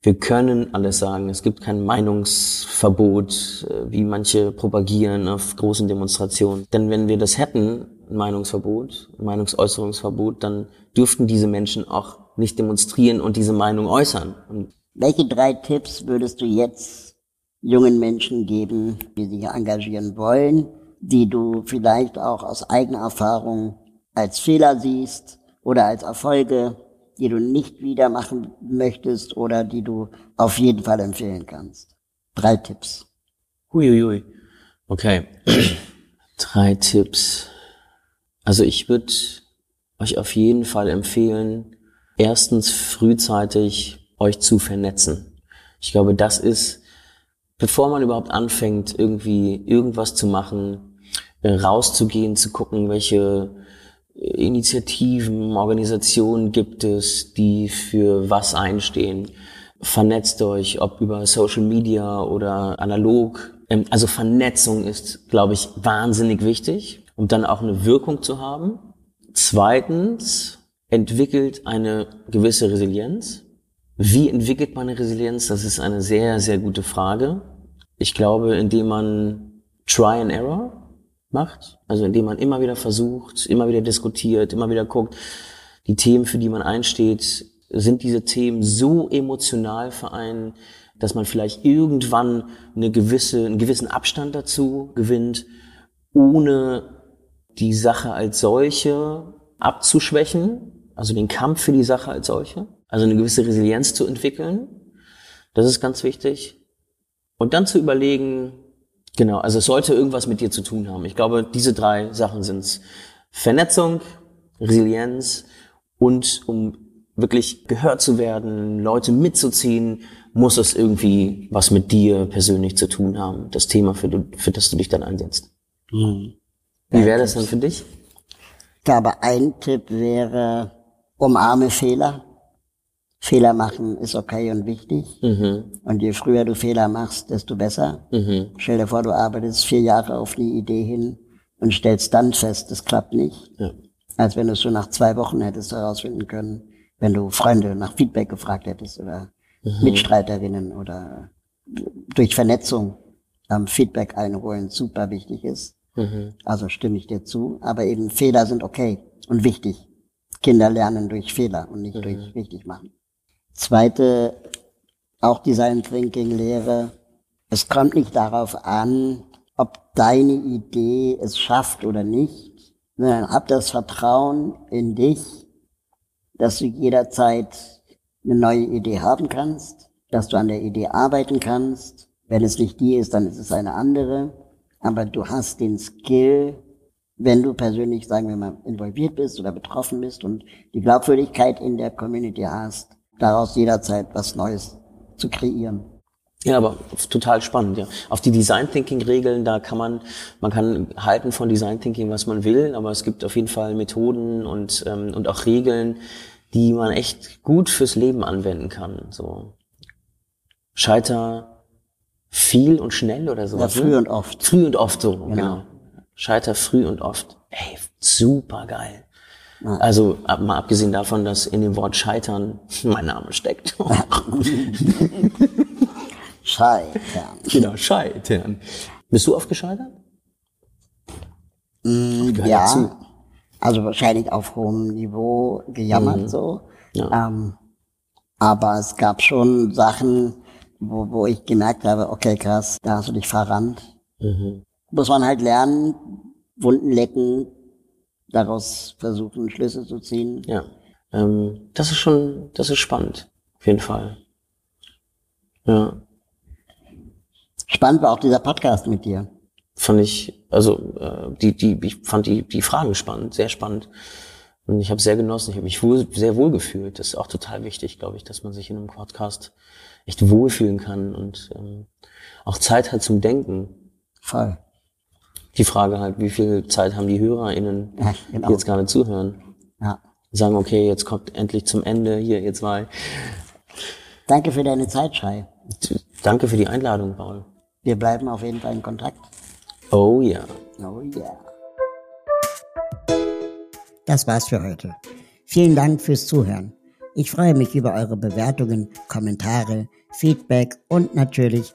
Wir können alles sagen. Es gibt kein Meinungsverbot, äh, wie manche propagieren auf großen Demonstrationen. Denn wenn wir das hätten, ein Meinungsverbot, ein Meinungsäußerungsverbot, dann dürften diese Menschen auch nicht demonstrieren und diese Meinung äußern. Und Welche drei Tipps würdest du jetzt jungen Menschen geben, die sich engagieren wollen, die du vielleicht auch aus eigener Erfahrung als Fehler siehst oder als Erfolge, die du nicht wieder machen möchtest oder die du auf jeden Fall empfehlen kannst? Drei Tipps. Huiuiui. Okay. Drei Tipps. Also ich würde euch auf jeden Fall empfehlen, erstens frühzeitig euch zu vernetzen. Ich glaube, das ist, bevor man überhaupt anfängt, irgendwie irgendwas zu machen, äh, rauszugehen, zu gucken, welche äh, Initiativen, Organisationen gibt es, die für was einstehen. vernetzt euch, ob über Social Media oder analog. Ähm, also Vernetzung ist, glaube ich, wahnsinnig wichtig, um dann auch eine Wirkung zu haben. Zweitens, entwickelt eine gewisse Resilienz. Wie entwickelt man eine Resilienz? Das ist eine sehr, sehr gute Frage. Ich glaube, indem man Try and Error macht, also indem man immer wieder versucht, immer wieder diskutiert, immer wieder guckt, die Themen, für die man einsteht, sind diese Themen so emotional für einen, dass man vielleicht irgendwann eine gewisse, einen gewissen Abstand dazu gewinnt, ohne die Sache als solche abzuschwächen, also den Kampf für die Sache als solche, also eine gewisse Resilienz zu entwickeln. Das ist ganz wichtig. Und dann zu überlegen, genau, also es sollte irgendwas mit dir zu tun haben. Ich glaube, diese drei Sachen sind's. Vernetzung, Resilienz und um wirklich gehört zu werden, Leute mitzuziehen, muss es irgendwie was mit dir persönlich zu tun haben, das Thema, für, du, für das du dich dann einsetzt. Mhm. Wie wäre das dann für dich? Ich glaube, ein Tipp wäre, umarme Fehler. Fehler machen ist okay und wichtig. Mhm. Und je früher du Fehler machst, desto besser. Mhm. Stell dir vor, du arbeitest vier Jahre auf eine Idee hin und stellst dann fest, es klappt nicht. Ja. Als wenn du es schon nach zwei Wochen hättest herausfinden können, wenn du Freunde nach Feedback gefragt hättest oder mhm. Mitstreiterinnen oder durch Vernetzung ähm, Feedback einholen super wichtig ist. Mhm. Also stimme ich dir zu. Aber eben Fehler sind okay und wichtig. Kinder lernen durch Fehler und nicht mhm. durch richtig machen. Zweite, auch Design Thinking Lehre. Es kommt nicht darauf an, ob deine Idee es schafft oder nicht, sondern hab das Vertrauen in dich, dass du jederzeit eine neue Idee haben kannst, dass du an der Idee arbeiten kannst. Wenn es nicht die ist, dann ist es eine andere aber du hast den Skill, wenn du persönlich, sagen wir mal, involviert bist oder betroffen bist und die Glaubwürdigkeit in der Community hast, daraus jederzeit was Neues zu kreieren. Ja, aber total spannend, ja. Auf die Design Thinking Regeln, da kann man, man kann halten von Design Thinking, was man will, aber es gibt auf jeden Fall Methoden und, ähm, und auch Regeln, die man echt gut fürs Leben anwenden kann, so. Scheiter viel und schnell oder sowas. Ja, früh ne? und oft. Früh und oft so, genau. genau. Scheiter früh und oft. Ey, super geil. Also ab, mal abgesehen davon, dass in dem Wort Scheitern mein Name steckt. scheitern. Genau, Scheitern. Bist du oft gescheitert? Mm, ja. Dazu. Also wahrscheinlich auf hohem Niveau gejammert mhm. so. Ja. Ähm, aber es gab schon Sachen, wo, wo ich gemerkt habe, okay, krass, da hast du dich verrannt. Mhm. Muss man halt lernen, Wunden lecken, daraus versuchen, Schlüsse zu ziehen. Ja, ähm, das ist schon, das ist spannend, auf jeden Fall. Ja. Spannend war auch dieser Podcast mit dir. Fand ich, also äh, die, die, ich fand die, die Fragen spannend, sehr spannend. Und ich habe sehr genossen, ich habe mich wohl, sehr wohl gefühlt. Das ist auch total wichtig, glaube ich, dass man sich in einem Podcast echt wohlfühlen kann und ähm, auch Zeit hat zum Denken. Voll. Die Frage halt, wie viel Zeit haben die HörerInnen, ja, genau. die jetzt gerade zuhören? Ja. Sagen, okay, jetzt kommt endlich zum Ende, hier, ihr zwei. Danke für deine Zeit, Schei. Danke für die Einladung, Paul. Wir bleiben auf jeden Fall in Kontakt. Oh ja. Oh ja. Das war's für heute. Vielen Dank fürs Zuhören. Ich freue mich über eure Bewertungen, Kommentare, Feedback und natürlich,